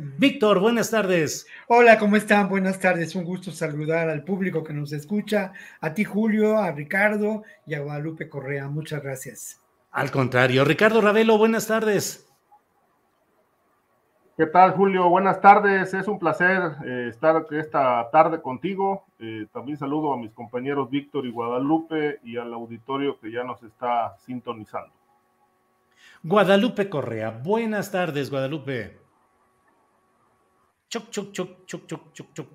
Víctor, buenas tardes. Hola, ¿cómo están? Buenas tardes. Un gusto saludar al público que nos escucha, a ti Julio, a Ricardo y a Guadalupe Correa. Muchas gracias. Al contrario, Ricardo Ravelo, buenas tardes. ¿Qué tal, Julio? Buenas tardes. Es un placer eh, estar esta tarde contigo. Eh, también saludo a mis compañeros Víctor y Guadalupe y al auditorio que ya nos está sintonizando. Guadalupe Correa, buenas tardes, Guadalupe. Choc, choc, choc, choc, choc, choc, choc.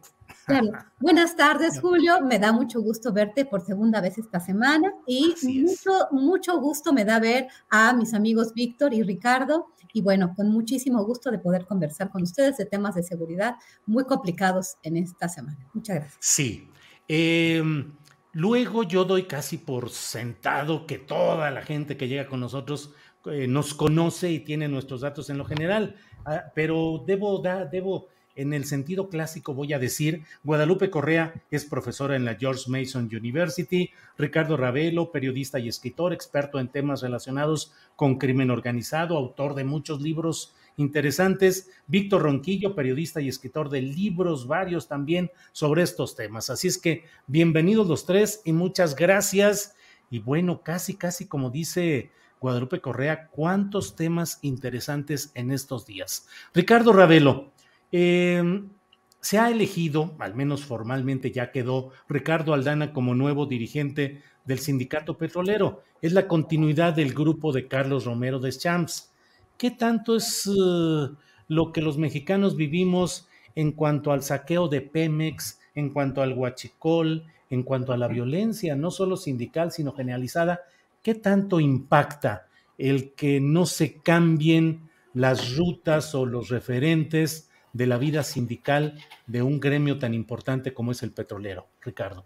Claro. Buenas tardes, Julio. Me da mucho gusto verte por segunda vez esta semana y mucho, mucho gusto me da ver a mis amigos Víctor y Ricardo. Y bueno, con muchísimo gusto de poder conversar con ustedes de temas de seguridad muy complicados en esta semana. Muchas gracias. Sí. Em, luego yo doy casi por sentado que toda la gente que llega con nosotros eh, nos conoce y tiene nuestros datos en lo general, ah, pero debo, dar, debo en el sentido clásico voy a decir, Guadalupe Correa es profesora en la George Mason University, Ricardo Ravelo, periodista y escritor, experto en temas relacionados con crimen organizado, autor de muchos libros interesantes, Víctor Ronquillo, periodista y escritor de libros varios también sobre estos temas. Así es que bienvenidos los tres y muchas gracias. Y bueno, casi, casi como dice Guadalupe Correa, cuántos temas interesantes en estos días. Ricardo Ravelo, Em, se ha elegido, al menos formalmente ya quedó, Ricardo Aldana como nuevo dirigente del sindicato petrolero. Es la continuidad del grupo de Carlos Romero de Champs. ¿Qué tanto es eh, lo que los mexicanos vivimos en cuanto al saqueo de Pemex, en cuanto al huachicol, en cuanto a la violencia, no solo sindical, sino generalizada? ¿Qué tanto impacta el que no se cambien las rutas o los referentes de la vida sindical de un gremio tan importante como es el petrolero, Ricardo?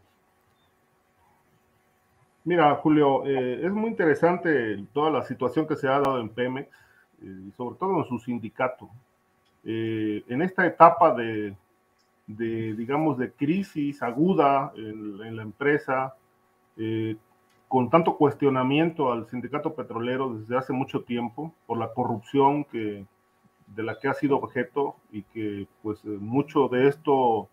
Mira, Julio, eh, es muy interesante toda la situación que se ha dado en Pemex eh, sobre todo en su sindicato. Eh, en esta etapa de, digamos, de crisis aguda en, en la empresa, con tanto cuestionamiento al sindicato petrolero desde hace mucho tiempo por la corrupción que, de la que ha sido objeto y que pues eh, mucho de esto,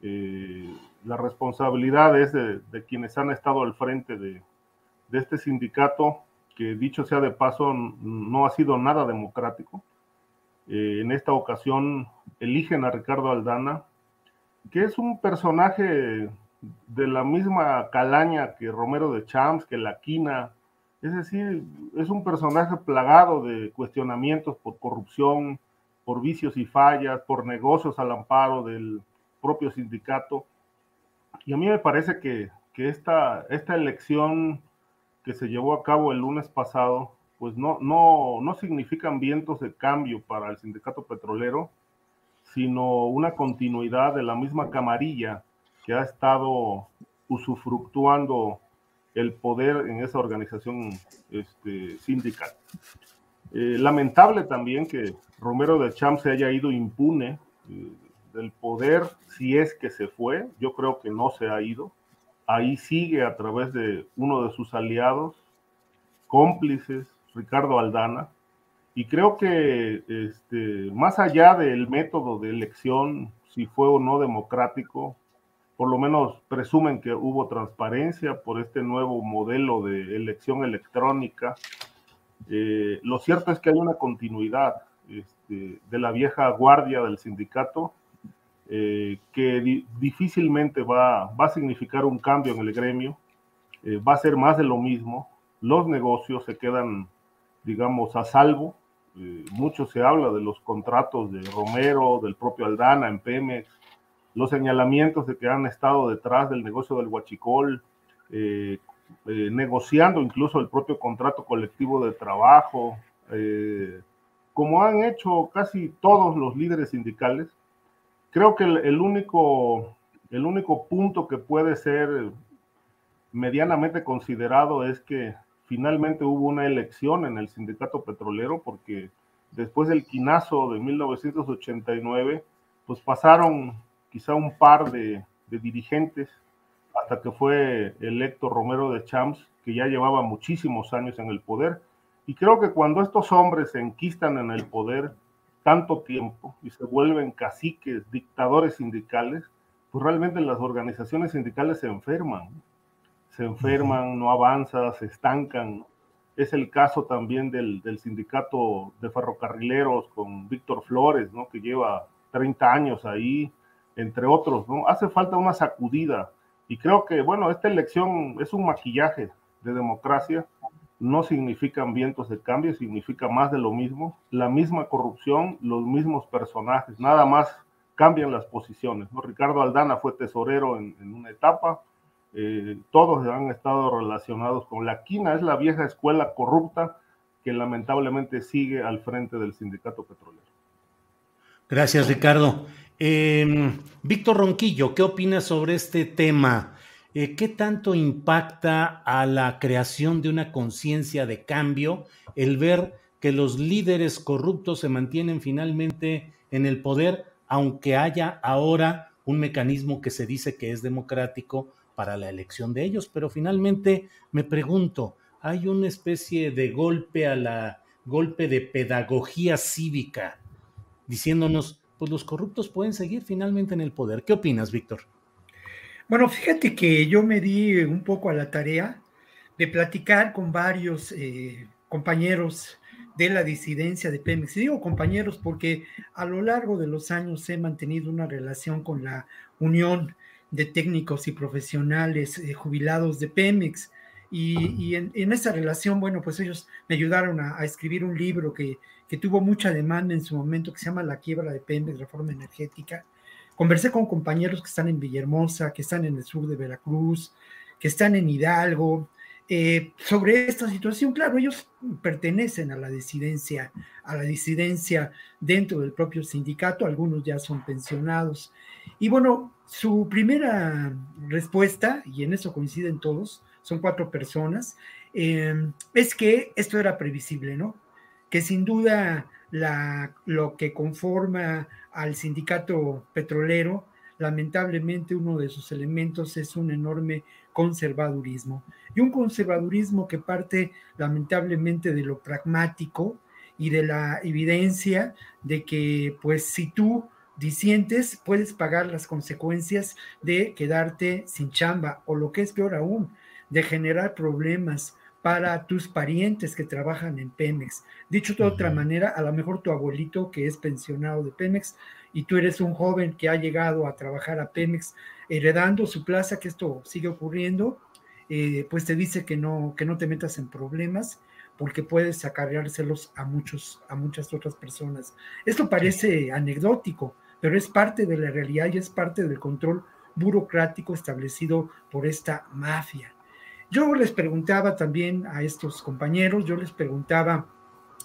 eh, la responsabilidad es de, quienes han estado al frente de, este sindicato, que dicho sea de paso, no ha sido nada democrático. Eh, en esta ocasión eligen a Ricardo Aldana, que es un personaje de la misma calaña que Romero de Champs, que La Quina, es decir, es un personaje plagado de cuestionamientos por corrupción, por vicios y fallas, por negocios al amparo del propio sindicato. Y a mí me parece que, esta, esta elección que se llevó a cabo el lunes pasado, pues no, no, no significan vientos de cambio para el sindicato petrolero, sino una continuidad de la misma camarilla que ha estado usufructuando el poder en esa organización este, sindical. Eh, lamentable también que Romero de Champ se haya ido impune eh, del poder, si es que se fue, yo creo que no se ha ido. Ahí sigue a través de uno de sus aliados, cómplices, Ricardo Aldana, y creo que este, más allá del método de elección, si fue o no democrático, por lo menos presumen que hubo transparencia por este nuevo modelo de elección electrónica. Eh, lo cierto es que hay una continuidad este, de la vieja guardia del sindicato eh, que difícilmente va, va, a significar un cambio en el gremio, eh, va a ser más de lo mismo, los negocios se quedan, digamos, a salvo. mucho se habla de los contratos de Romero, del propio Aldana en Pemex, los señalamientos de que han estado detrás del negocio del huachicol, eh, eh, negociando incluso el propio contrato colectivo de trabajo, eh, como han hecho casi todos los líderes sindicales. Creo que el, único, el único punto que puede ser medianamente considerado es que finalmente hubo una elección en el sindicato petrolero porque después del quinazo de 1989, pues pasaron quizá un par de, dirigentes, hasta que fue electo Romero de Champs, que ya llevaba muchísimos años en el poder. Y creo que cuando estos hombres se enquistan en el poder tanto tiempo y se vuelven caciques, dictadores sindicales, pues realmente las organizaciones sindicales se enferman. Se enferman, no avanzan, se estancan. Es el caso también del, del sindicato de ferrocarrileros con Víctor Flores, ¿no? que lleva 30 años ahí, entre otros, ¿no? Hace falta una sacudida y creo que, bueno, esta elección es un maquillaje de democracia, no significan vientos de cambio, significa más de lo mismo, la misma corrupción, los mismos personajes, nada más cambian las posiciones, ¿no? Ricardo Aldana fue tesorero en, una etapa, eh, todos han estado relacionados con la quina, es la vieja escuela corrupta que lamentablemente sigue al frente del sindicato petrolero. Gracias, Ricardo. Em, Víctor Ronquillo, ¿qué opinas sobre este tema? Eh, ¿Qué tanto impacta a la creación de una conciencia de cambio el ver que los líderes corruptos se mantienen finalmente en el poder, aunque haya ahora un mecanismo que se dice que es democrático para la elección de ellos? Pero finalmente me pregunto, ¿hay una especie de golpe a la golpe de pedagogía cívica diciéndonos pues los corruptos pueden seguir finalmente en el poder. ¿Qué opinas, Víctor? Bueno, fíjate que yo me di un poco a la tarea de platicar con varios eh, compañeros de la disidencia de Pemex. Y digo compañeros porque a lo largo de los años he mantenido una relación con la Unión de Técnicos y Profesionales eh, Jubilados de Pemex. Y, en, esa relación, bueno, pues ellos me ayudaron a escribir un libro que que tuvo mucha demanda en su momento, que se llama La quiebra de Pemex, reforma energética. Conversé con compañeros que están en Villahermosa, que están en el sur de Veracruz, que están en Hidalgo, eh, sobre esta situación. Claro, ellos pertenecen a la disidencia, a la disidencia dentro del propio sindicato, algunos ya son pensionados. Y bueno, su primera respuesta, y en eso coinciden todos, son cuatro personas, eh, es que esto era previsible, ¿no? Que sin duda lo que conforma al sindicato petrolero, lamentablemente uno de sus elementos es un enorme conservadurismo. Y un conservadurismo que parte lamentablemente de lo pragmático y de la evidencia de que pues si tú disientes puedes pagar las consecuencias de quedarte sin chamba o lo que es peor aún, de generar problemas para tus parientes que trabajan en Pemex. Dicho de otra manera, a lo mejor tu abuelito que es pensionado de Pemex y tú eres un joven que ha llegado a trabajar a Pemex heredando su plaza, que esto sigue ocurriendo, eh, pues te dice que no, que no te metas en problemas porque puedes acarreárselos a, muchos, a muchas otras personas. Esto parece anecdótico, pero es parte de la realidad y es parte del control burocrático establecido por esta mafia. Yo les preguntaba también a estos compañeros, yo les preguntaba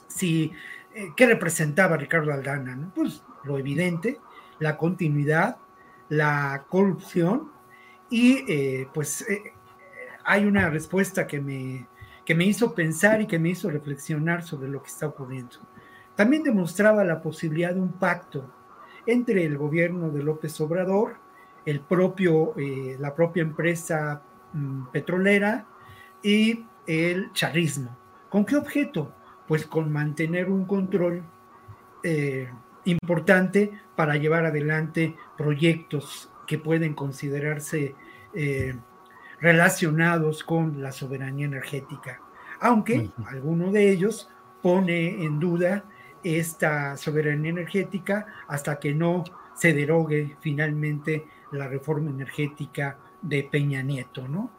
si, eh, ¿qué representaba Ricardo Aldana? Pues lo evidente, la continuidad, la corrupción y eh, pues eh, hay una respuesta que me, que me hizo pensar y que me hizo reflexionar sobre lo que está ocurriendo. También demostraba la posibilidad de un pacto entre el gobierno de López Obrador, el propio, la propia empresa petrolera y el charismo. ¿Con qué objeto? Pues con mantener un control eh, importante para llevar adelante proyectos que pueden considerarse eh, relacionados con la soberanía energética, aunque alguno de ellos pone en duda esta soberanía energética hasta que no se derogue finalmente la reforma energética de Peña Nieto, ¿no?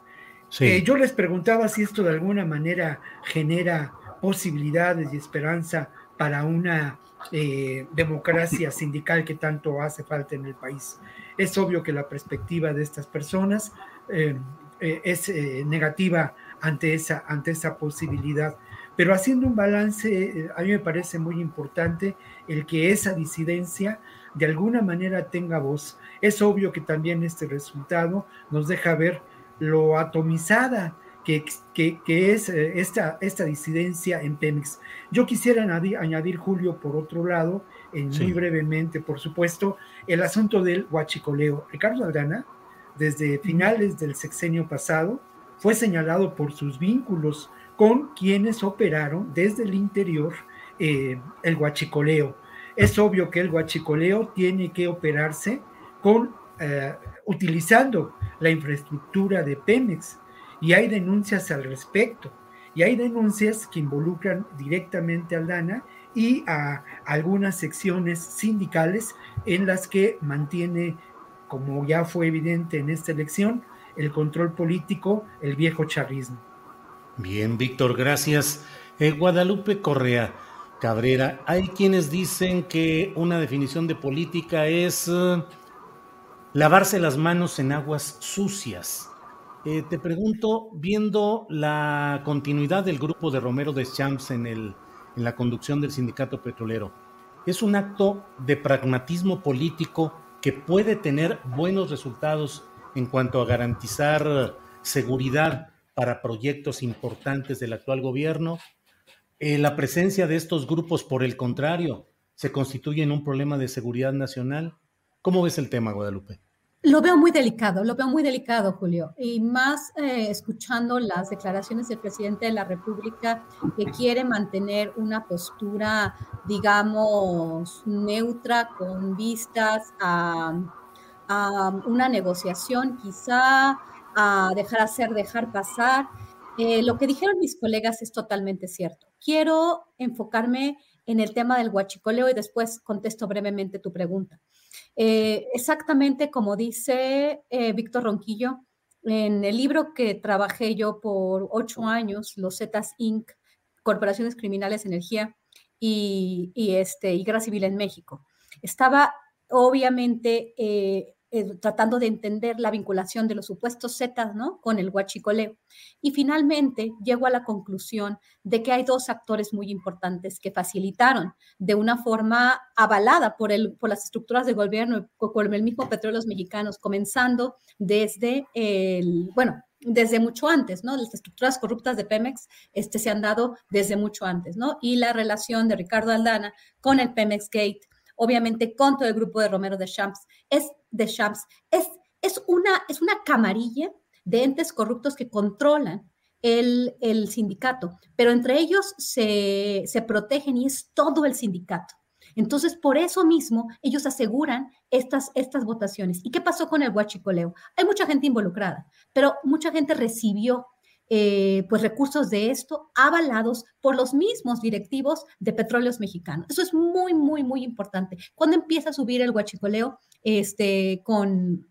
Eh, yo les preguntaba si esto de alguna manera genera posibilidades y esperanza para una eh, democracia sindical que tanto hace falta en el país. Es obvio que la perspectiva de estas personas eh, es negativa ante esa, ante esa posibilidad. Pero haciendo un balance, a mí me parece muy importante el que esa disidencia de alguna manera tenga voz. Es obvio que también este resultado nos deja ver lo atomizada que, es eh, esta, esta disidencia en Pemex. Yo quisiera añadir, Julio, por otro lado, en muy brevemente, por supuesto, el asunto del huachicoleo. Ricardo Aldana, desde finales del sexenio pasado, fue señalado por sus vínculos con quienes operaron desde el interior eh, el huachicoleo. Es obvio que el huachicoleo tiene que operarse con eh, utilizando la infraestructura de Pemex y hay denuncias al respecto. Y hay denuncias que involucran directamente al DANA y a algunas secciones sindicales en las que mantiene, como ya fue evidente en esta elección, el control político, el viejo chavismo. Bien, Víctor, gracias. Eh, Guadalupe Correa Cabrera, hay quienes dicen que una definición de política es eh, lavarse las manos en aguas sucias. Eh, te pregunto, viendo la continuidad del grupo de Romero de Champs en, la conducción del sindicato petrolero, ¿es un acto de pragmatismo político que puede tener buenos resultados en cuanto a garantizar seguridad para proyectos importantes del actual gobierno? Eh, la presencia de estos grupos, por el contrario, se constituye en un problema de seguridad nacional. ¿Cómo ves el tema, Guadalupe? Lo veo muy delicado, lo veo muy delicado, Julio, y más eh, escuchando las declaraciones del presidente de la República que quiere mantener una postura, digamos, neutra con vistas a, una negociación, quizá a dejar hacer, dejar pasar. Eh, lo que dijeron mis colegas es totalmente cierto. Quiero enfocarme en el tema del huachicoleo y después contesto brevemente tu pregunta. Eh, exactamente como dice eh, Víctor Ronquillo, en el libro que trabajé yo por ocho años, Los Zetas Inc., Corporaciones Criminales Energía y, este, Guerra Civil en México, estaba obviamente eh, eh, tratando de entender la vinculación de los supuestos Zetas, ¿no? Con el huachicoleo. Y finalmente llego a la conclusión de que hay dos actores muy importantes que facilitaron de una forma avalada por, el, por las estructuras de gobierno, por el mismo Petróleos Mexicanos, comenzando desde el, bueno, desde mucho antes, ¿no? Las estructuras corruptas de Pemex este, se han dado desde mucho antes, ¿no? Y la relación de Ricardo Aldana con el Pemex Gate obviamente con todo el grupo de Romero de Champs, es de Champs, es, es, una, es una camarilla de entes corruptos que controlan el, el sindicato, pero entre ellos se, se protegen y es todo el sindicato. Entonces, por eso mismo, ellos aseguran estas, estas votaciones. ¿Y qué pasó con el huachicoleo? Hay mucha gente involucrada, pero mucha gente recibió eh, pues recursos de esto avalados por los mismos directivos de petróleos mexicanos. Eso es muy, muy, muy importante. Cuando empieza a subir el huachicoleo, este, con,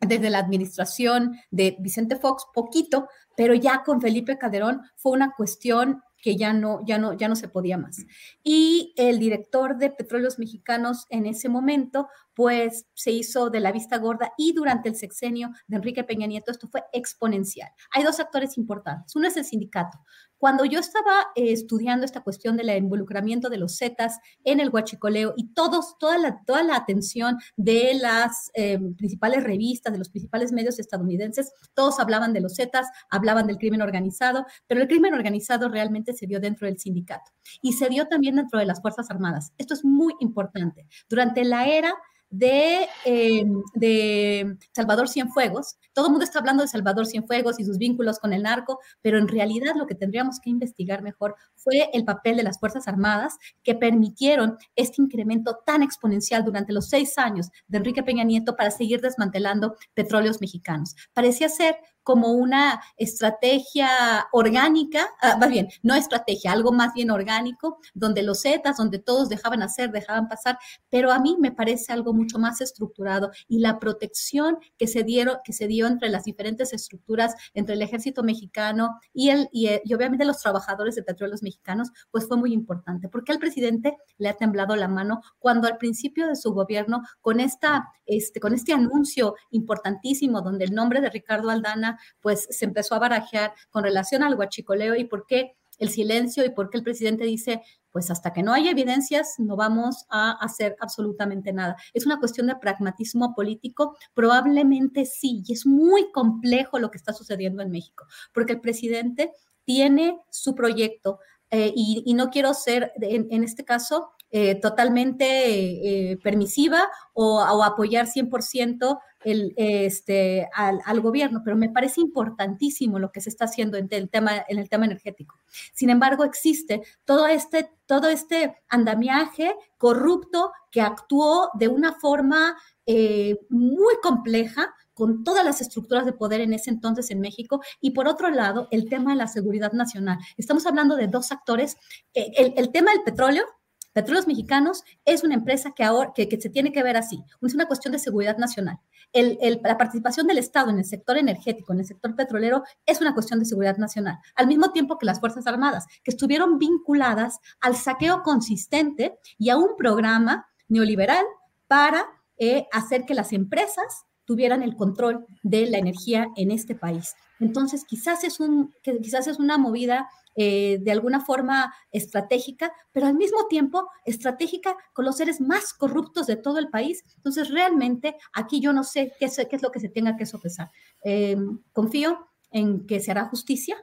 desde la administración de Vicente Fox, poquito, pero ya con Felipe Calderón fue una cuestión que ya no, ya no, ya no se podía más. Y el director de Petróleos Mexicanos en ese momento, pues se hizo de la vista gorda y durante el sexenio de Enrique Peña Nieto esto fue exponencial. Hay dos actores importantes. Uno es el sindicato. Cuando yo estaba eh, estudiando esta cuestión del involucramiento de los Zetas en el huachicoleo y todos, toda, la, toda la atención de las eh, principales revistas, de los principales medios estadounidenses, todos hablaban de los Zetas, hablaban del crimen organizado, pero el crimen organizado realmente se dio dentro del sindicato y se dio también dentro de las Fuerzas Armadas. Esto es muy importante. Durante la era de, em, de Salvador Cienfuegos. Todo el mundo está hablando de Salvador Cienfuegos y sus vínculos con el narco, pero en realidad lo que tendríamos que investigar mejor fue el papel de las Fuerzas Armadas que permitieron este incremento tan exponencial durante los seis años de Enrique Peña Nieto para seguir desmantelando petróleos mexicanos. Parecía ser como una estrategia orgánica, ah, más bien, no estrategia, algo más bien orgánico, donde los Zetas, donde todos dejaban hacer, dejaban pasar, pero a mí me parece algo mucho más estructurado y la protección que se, dieron, que se dio entre las diferentes estructuras, entre el ejército mexicano y, el, y, y obviamente los trabajadores de petróleos mexicanos, pues fue muy importante, porque al presidente le ha temblado la mano cuando al principio de su gobierno, con, esta, este, con este anuncio importantísimo, donde el nombre de Ricardo Aldana pues se empezó a barajear con relación al huachicoleo y por qué el silencio y por qué el presidente dice, pues hasta que no haya evidencias no vamos a hacer absolutamente nada. Es una cuestión de pragmatismo político, probablemente sí, y es muy complejo lo que está sucediendo en México, porque el presidente tiene su proyecto eh, y, no quiero ser, en, este caso, eh, totalmente eh, permisiva o, o, apoyar 100% el, este, al, gobierno, pero me parece importantísimo lo que se está haciendo en el tema, energético. Sin embargo, existe todo este, todo este andamiaje corrupto que actuó de una forma eh, muy compleja con todas las estructuras de poder en ese entonces en México y por otro lado el tema de la seguridad nacional. Estamos hablando de dos actores. El tema del petróleo Petróleos Mexicanos es una empresa que ahora que, se tiene que ver así. Es una cuestión de seguridad nacional. la participación del Estado en el sector energético, en el sector petrolero, es una cuestión de seguridad nacional. Al mismo tiempo que las Fuerzas Armadas, que estuvieron vinculadas al saqueo consistente y a un programa neoliberal para eh, hacer que las empresas tuvieran el control de la energía en este país. Entonces, quizás es, un, quizás es una movida eh, de alguna forma estratégica, pero al mismo tiempo estratégica con los seres más corruptos de todo el país. Entonces, realmente aquí yo no sé qué es, lo que se tenga que sopesar. Eh, confío en que se hará justicia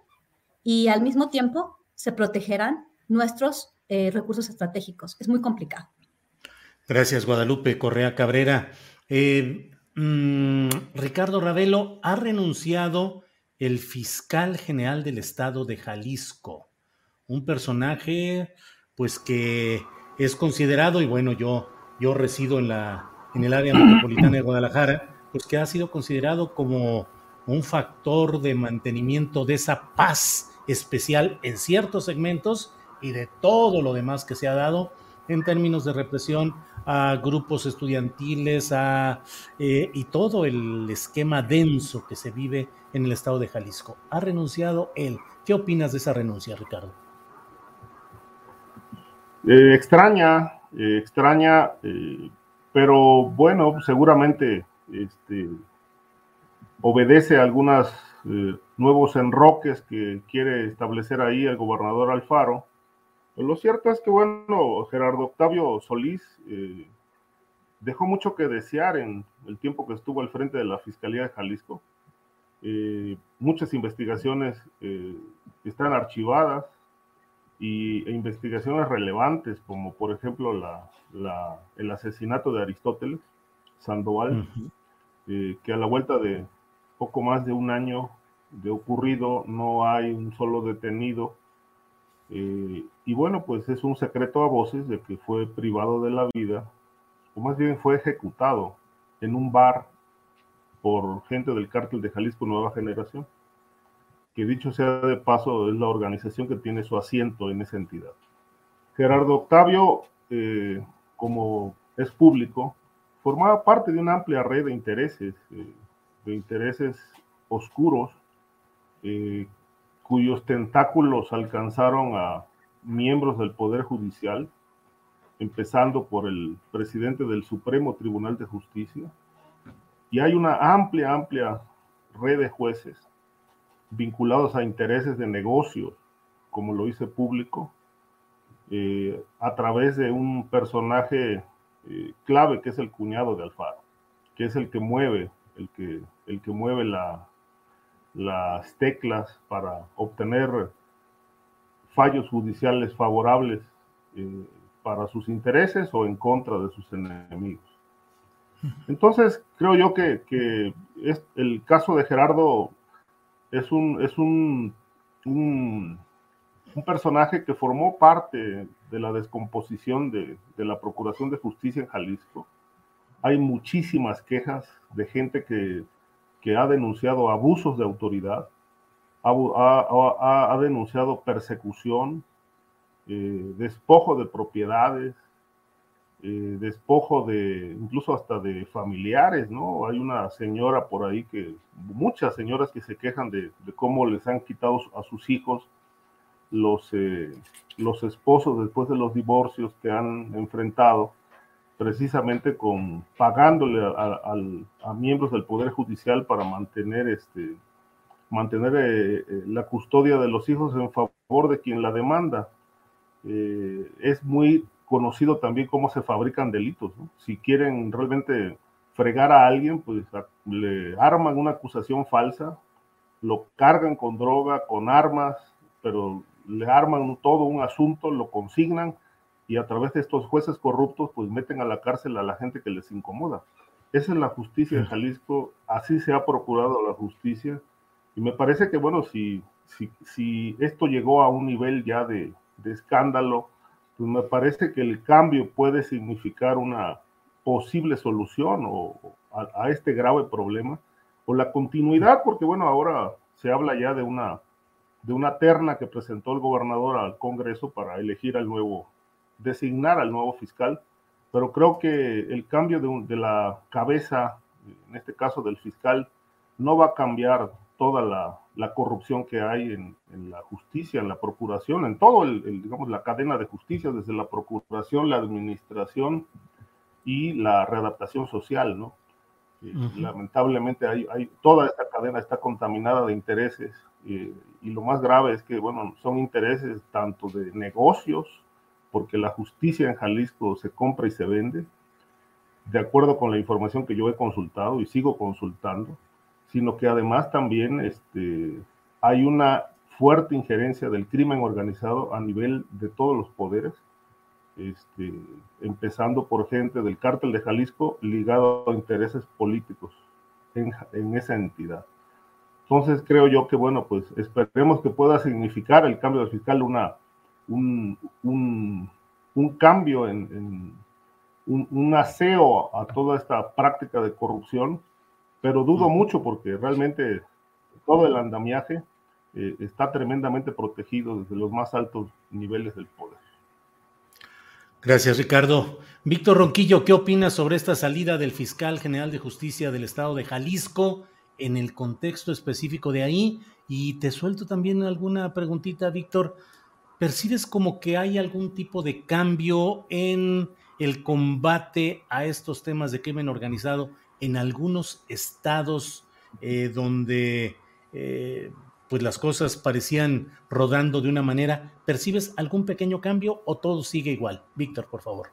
y al mismo tiempo se protegerán nuestros eh, recursos estratégicos. Es muy complicado. Gracias, Guadalupe Correa Cabrera. Mm, Ricardo Ravelo ha renunciado el fiscal general del estado de Jalisco, un personaje pues que es considerado, y bueno, yo, yo resido en, la, en el área metropolitana de Guadalajara, pues que ha sido considerado como un factor de mantenimiento de esa paz especial en ciertos segmentos y de todo lo demás que se ha dado en términos de represión a grupos estudiantiles a, eh, y todo el esquema denso que se vive en el estado de Jalisco. Ha renunciado él. ¿Qué opinas de esa renuncia, Ricardo? Eh, extraña, eh, extraña, pero bueno, seguramente este, obedece a algunos nuevos enroques que quiere establecer ahí el gobernador Alfaro lo cierto es que, bueno, Gerardo Octavio Solís eh, dejó mucho que desear en el tiempo que estuvo al frente de la Fiscalía de Jalisco. Eh, muchas investigaciones eh, están archivadas y, e investigaciones relevantes, como por ejemplo la, el asesinato de Aristóteles Sandoval, que a la vuelta de poco más de un año de ocurrido no hay un solo detenido eh, y bueno, pues es un secreto a voces de que fue privado de la vida, o más bien fue ejecutado en un bar por gente del cártel de Jalisco Nueva Generación, que dicho sea de paso es la organización que tiene su asiento en esa entidad. Gerardo Octavio, eh, como es público, formaba parte de una amplia red de intereses, eh, de intereses oscuros, cuyos tentáculos alcanzaron a miembros del Poder Judicial, empezando por el presidente del Supremo Tribunal de Justicia. Y hay una amplia, amplia red de jueces vinculados a intereses de negocios, como lo hice público, eh, a través de un personaje eh, clave que es el cuñado de Alfaro, que es el que mueve, el que, el que mueve la, las teclas para obtener fallos judiciales favorables eh, para sus intereses o en contra de sus enemigos. Entonces, creo yo que, que es, el caso de Gerardo es un, es un, un, personaje que formó parte de la descomposición de, de, la Procuración de Justicia en Jalisco. Hay muchísimas quejas de gente que, que ha denunciado abusos de autoridad, ha, denunciado persecución, eh, despojo de propiedades, eh, despojo de incluso hasta de familiares, ¿no? Hay una señora por ahí que, muchas señoras que se quejan de, cómo les han quitado a sus hijos los, eh, los esposos después de los divorcios que han enfrentado, precisamente con pagándole a, miembros del Poder Judicial para mantener, este, mantener eh, la custodia de los hijos en favor de quien la demanda. es muy conocido también cómo se fabrican delitos. Si quieren realmente fregar a alguien, pues le arman una acusación falsa, lo cargan con droga, con armas, pero le arman todo un asunto, lo consignan y a través de estos jueces corruptos, pues meten a la cárcel a la gente que les incomoda. Esa es la justicia en Jalisco, así se ha procurado la justicia. Y me parece que, bueno, si, si, si esto llegó a un nivel ya de, de escándalo, pues me parece que el cambio puede significar una posible solución o, a, este grave problema, o la continuidad, porque bueno, ahora se habla ya de una, de una terna que presentó el gobernador al Congreso para elegir al nuevo, designar al nuevo fiscal, pero creo que el cambio de, de la cabeza, en este caso del fiscal, no va a cambiar toda la, la corrupción que hay en, en, la justicia, en la procuración, en todo el, digamos, la cadena de justicia, desde la procuración, la administración y la readaptación social, ¿no? Eh, lamentablemente hay, hay, toda esta cadena está contaminada de intereses eh, y lo más grave es que, bueno, son intereses tanto de negocios, porque la justicia en Jalisco se compra y se vende, de acuerdo con la información que yo he consultado y sigo consultando, sino que además también este, hay una fuerte injerencia del crimen organizado a nivel de todos los poderes, este, empezando por gente del cártel de Jalisco ligado a intereses políticos en, en, esa entidad. Entonces creo yo que, bueno, pues esperemos que pueda significar el cambio del fiscal una, un, un, un cambio en, en un, un, aseo a toda esta práctica de corrupción pero dudo mucho porque realmente todo el andamiaje eh, está tremendamente protegido desde los más altos niveles del poder. Gracias, Ricardo. Víctor Ronquillo, ¿qué opinas sobre esta salida del fiscal general de justicia del estado de Jalisco en el contexto específico de ahí? Y te suelto también alguna preguntita, Víctor. ¿Percibes como que hay algún tipo de cambio en el combate a estos temas de crimen organizado en algunos estados eh, donde eh, pues las cosas parecían rodando de una manera, ¿percibes algún pequeño cambio o todo sigue igual? Víctor, por favor.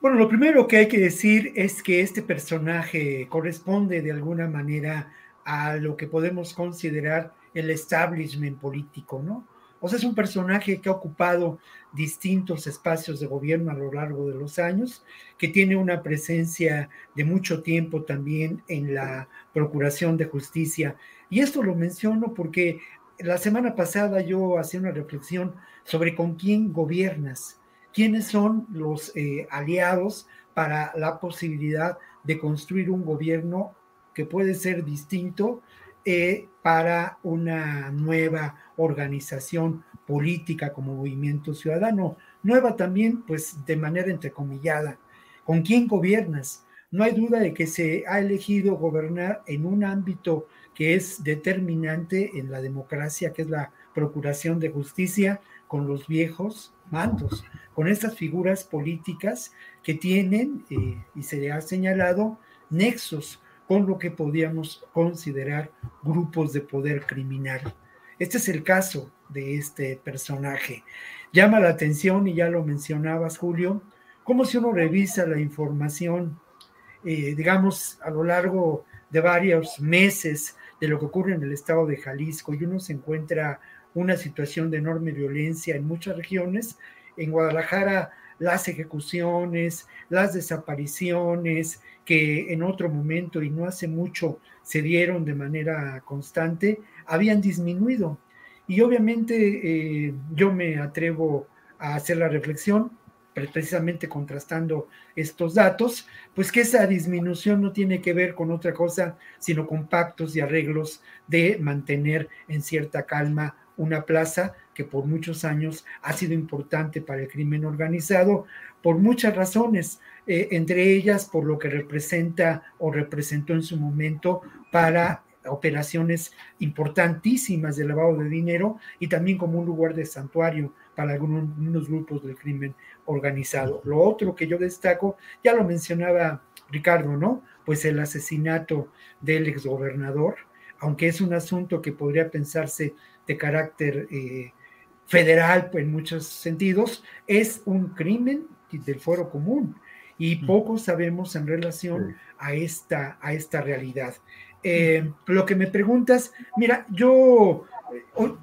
Bueno, lo primero que hay que decir es que este personaje corresponde de alguna manera a lo que podemos considerar el establishment político, ¿no? O sea, es un personaje que ha ocupado distintos espacios de gobierno a lo largo de los años, que tiene una presencia de mucho tiempo también en la Procuración de Justicia. Y esto lo menciono porque la semana pasada yo hacía una reflexión sobre con quién gobiernas, quiénes son los eh, aliados para la posibilidad de construir un gobierno que puede ser distinto eh, para una nueva organización política como movimiento ciudadano. Nueva también, pues de manera entrecomillada. ¿Con quién gobiernas? No hay duda de que se ha elegido gobernar en un ámbito que es determinante en la democracia, que es la procuración de justicia, con los viejos mandos, con estas figuras políticas que tienen, eh, y se le ha señalado, nexos con lo que podíamos considerar grupos de poder criminal. Este es el caso de este personaje. Llama la atención, y ya lo mencionabas, Julio, cómo si uno revisa la información, eh, digamos, a lo largo de varios meses de lo que ocurre en el estado de Jalisco, y uno se encuentra una situación de enorme violencia en muchas regiones. En Guadalajara las ejecuciones, las desapariciones que en otro momento y no hace mucho se dieron de manera constante, habían disminuido. Y obviamente eh, yo me atrevo a hacer la reflexión, precisamente contrastando estos datos, pues que esa disminución no tiene que ver con otra cosa, sino con pactos y arreglos de mantener en cierta calma una plaza que por muchos años ha sido importante para el crimen organizado por muchas razones, eh, entre ellas por lo que representa o representó en su momento para operaciones importantísimas de lavado de dinero y también como un lugar de santuario para algunos grupos del crimen organizado. Lo otro que yo destaco, ya lo mencionaba Ricardo, ¿no? Pues el asesinato del exgobernador, aunque es un asunto que podría pensarse de carácter eh, federal pues, en muchos sentidos, es un crimen del fuero común y poco sabemos en relación a esta, a esta realidad. Eh, lo que me preguntas, mira, yo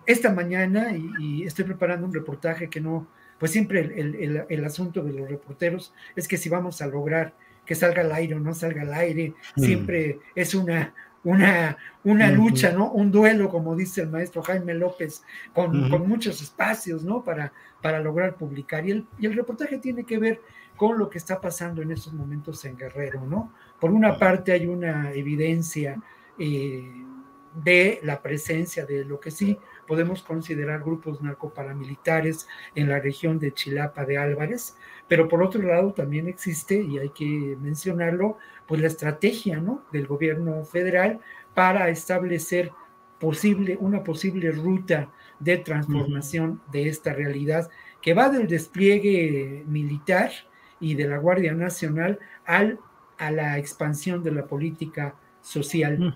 esta mañana y, estoy preparando un reportaje que no, pues siempre el, asunto de los reporteros es que si vamos a lograr que salga al aire o no salga al aire, mm. siempre es una, una, una lucha, ¿no? Un duelo, como dice el maestro Jaime López, con, con muchos espacios, ¿no? Para, para lograr publicar. Y el, y el reportaje tiene que ver con lo que está pasando en estos momentos en Guerrero, ¿no? Por una parte hay una evidencia eh, de la presencia de lo que sí podemos considerar grupos narcoparamilitares en la región de Chilapa de Álvarez, pero por otro lado también existe, y hay que mencionarlo, pues la estrategia ¿no? del gobierno federal para establecer posible, una posible ruta de transformación de esta realidad que va del despliegue militar y de la Guardia Nacional al, a la expansión de la política social.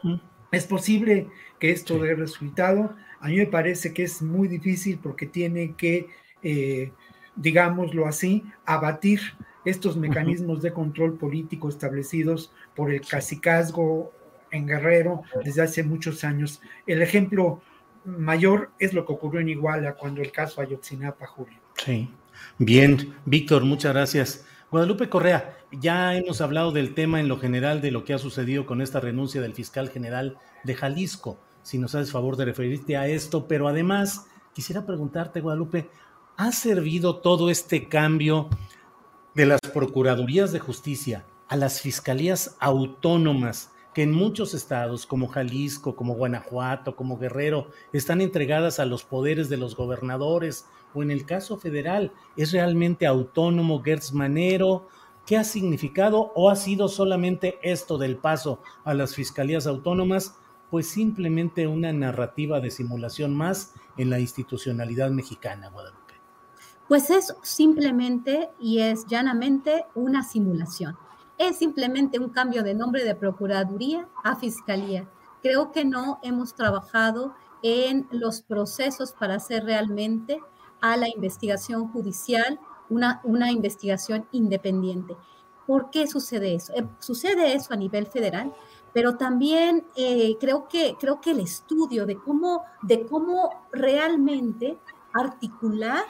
Es posible que esto dé resultado. A mí me parece que es muy difícil porque tiene que, eh, digámoslo así, abatir estos mecanismos de control político establecidos por el cacicazgo en Guerrero desde hace muchos años. El ejemplo mayor es lo que ocurrió en Iguala cuando el caso Ayotzinapa, Julio. Sí. Bien, Víctor, muchas gracias. Guadalupe Correa, ya hemos hablado del tema en lo general de lo que ha sucedido con esta renuncia del fiscal general de Jalisco. Si nos haces favor de referirte a esto, pero además quisiera preguntarte, Guadalupe, ¿ha servido todo este cambio de las Procuradurías de Justicia a las fiscalías autónomas que en muchos estados como Jalisco, como Guanajuato, como Guerrero, están entregadas a los poderes de los gobernadores o en el caso federal, ¿es realmente autónomo Gertz Manero? ¿Qué ha significado o ha sido solamente esto del paso a las fiscalías autónomas? Pues simplemente una narrativa de simulación más en la institucionalidad mexicana, Guadalupe. Pues es simplemente y es llanamente una simulación. Es simplemente un cambio de nombre de Procuraduría a Fiscalía. Creo que no hemos trabajado en los procesos para hacer realmente a la investigación judicial una, una investigación independiente. ¿Por qué sucede eso? Eh, sucede eso a nivel federal, pero también eh, creo, que, creo que el estudio de cómo, de cómo realmente articular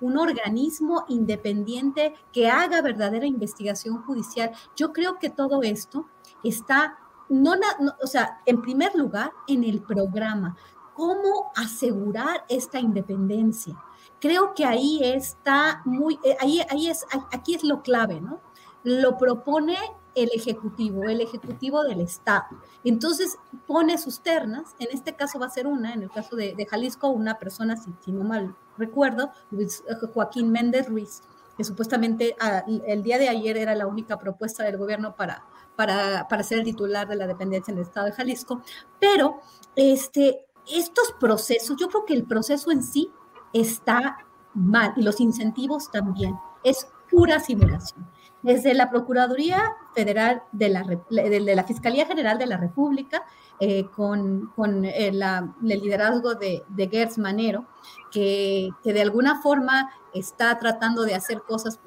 un organismo independiente que haga verdadera investigación judicial, yo creo que todo esto está, no, o sea, en primer lugar, en el programa, cómo asegurar esta independencia creo que ahí está muy, eh, ahí, ahí es, aquí es lo clave, ¿no? Lo propone el Ejecutivo, el Ejecutivo del Estado. Entonces pone sus ternas, en este caso va a ser una, en el caso de, Jalisco, una persona, si, no mal recuerdo, Luis, eh, Joaquín Méndez Ruiz, que supuestamente ah, el día de ayer era la única propuesta del gobierno para, para, para ser el titular de la dependencia en el Estado de Jalisco, pero este, estos procesos, yo creo que el proceso en sí está mal y los incentivos también. Es pura simulación. Desde la Procuraduría Federal de la, de la Fiscalía General de la República, eh, con, con eh, el, liderazgo de, de Gertz Manero, que, que, de alguna forma está tratando de hacer cosas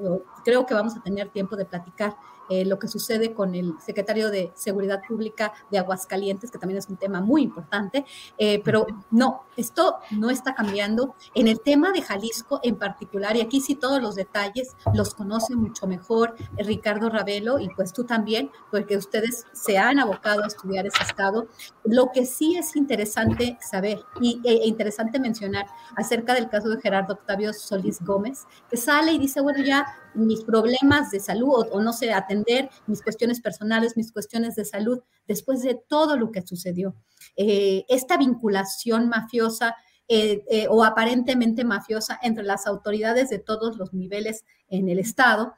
creo que vamos a tener tiempo de platicar eh, lo que sucede con el secretario de Seguridad Pública de Aguascalientes, que también es un tema muy importante, eh, pero no, esto no está cambiando. En el tema de Jalisco en particular, y aquí sí todos los detalles los conoce mucho mejor Ricardo Ravelo y pues tú también, porque ustedes se han abocado a estudiar ese estado. Lo que sí es interesante saber y, e, e interesante mencionar acerca del caso de Gerardo Octavio Solís Gómez, que sale y dice, bueno, ya mis problemas de salud o, no sé, atender mis cuestiones personales, mis cuestiones de salud, después de todo lo que sucedió. Eh, esta vinculación mafiosa eh, eh, o aparentemente mafiosa entre las autoridades de todos los niveles en el Estado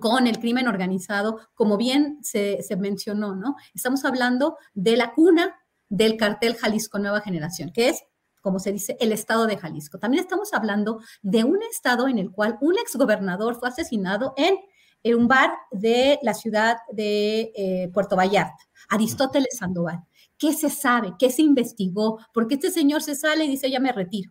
con el crimen organizado, como bien se, se mencionó, ¿no? Estamos hablando de la cuna del cartel Jalisco Nueva Generación, que es como se dice, el estado de Jalisco. También estamos hablando de un estado en el cual un exgobernador fue asesinado en, un bar de la ciudad de eh, Puerto Vallarta, Aristóteles Sandoval. ¿Qué se sabe? ¿Qué se investigó? Porque este señor se sale y dice, ya me retiro.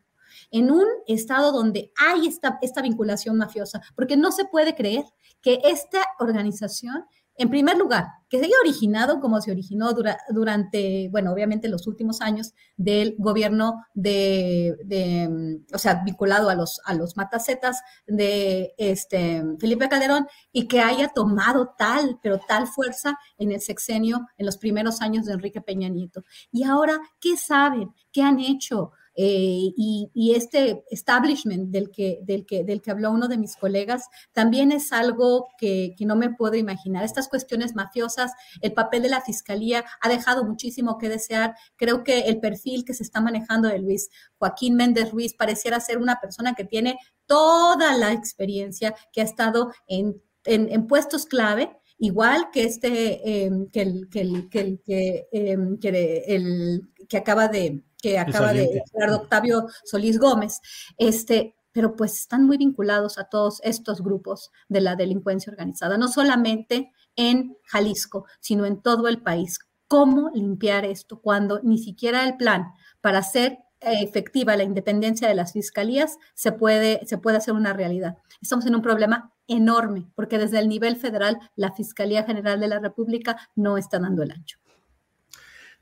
En un estado donde hay esta, esta vinculación mafiosa, porque no se puede creer que esta organización en primer lugar, que se haya originado como se originó durante, bueno, obviamente los últimos años del gobierno de, o sea, vinculado a los, a los matacetas de este, Felipe Calderón y que haya tomado tal, pero tal fuerza en el sexenio, en los primeros años de Enrique Peña Nieto. Y ahora, ¿qué saben? ¿Qué han hecho? Eh, y, este establishment del que, del, que, del que habló uno de mis colegas también es algo que, que, no me puedo imaginar. Estas cuestiones mafiosas, el papel de la fiscalía ha dejado muchísimo que desear. Creo que el perfil que se está manejando de Luis Joaquín Méndez Ruiz pareciera ser una persona que tiene toda la experiencia, que ha estado en, en, puestos clave igual que este, em, que, el, que, el, que, que, em, el, que acaba de, que acaba de Gerardo Octavio Solís Gómez, este, pero pues están muy vinculados a todos estos grupos de la delincuencia organizada, no solamente en Jalisco, sino en todo el país. ¿Cómo limpiar esto cuando ni siquiera el plan para hacer efectiva la independencia de las fiscalías se puede, se puede hacer una realidad? Estamos en un problema enorme, porque desde el nivel federal la Fiscalía General de la República no está dando el ancho.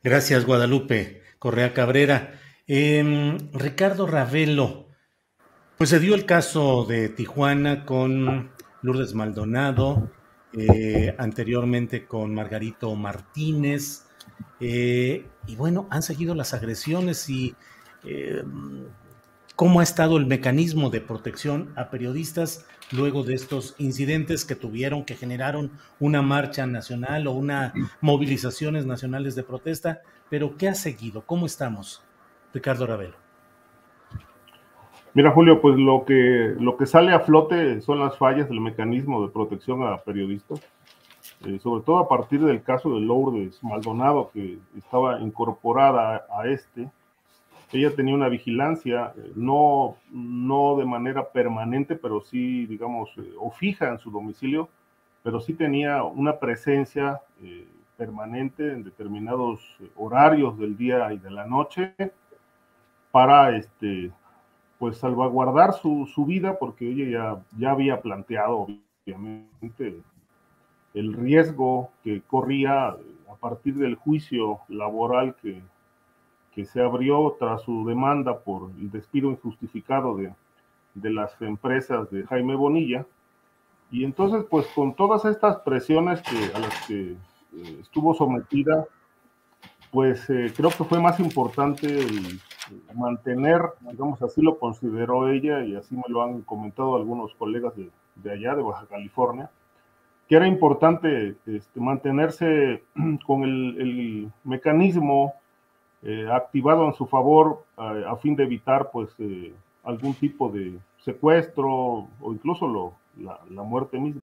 Gracias, Guadalupe. Correa Cabrera. Em, Ricardo Ravelo, pues se dio el caso de Tijuana con Lourdes Maldonado, eh, anteriormente con Margarito Martínez, eh, y bueno, han seguido las agresiones y em, cómo ha estado el mecanismo de protección a periodistas luego de estos incidentes que tuvieron, que generaron una marcha nacional o una movilizaciones nacionales de protesta, pero ¿qué ha seguido? ¿Cómo estamos, Ricardo Ravelo? Mira, Julio, pues lo que, lo que sale a flote son las fallas del mecanismo de protección a periodistas, eh, sobre todo a partir del caso de Lourdes Maldonado, que estaba incorporada a este, ella tenía una vigilancia, eh, no, no de manera permanente, pero sí, digamos, eh, o fija en su domicilio, pero sí tenía una presencia eh, permanente en determinados horarios del día y de la noche para, este, pues, salvaguardar su, su vida, porque ella ya, ya había planteado, obviamente, el riesgo que corría a partir del juicio laboral que que se abrió tras su demanda por el despido injustificado de, de las empresas de Jaime Bonilla. Y entonces, pues con todas estas presiones que, a las que eh, estuvo sometida, pues eh, creo que fue más importante mantener, digamos así lo consideró ella y así me lo han comentado algunos colegas de, de allá, de Baja California, que era importante este, mantenerse con el, el mecanismo eh, activado en su favor eh, a fin de evitar pues eh, algún tipo de secuestro o incluso lo, la, la muerte misma.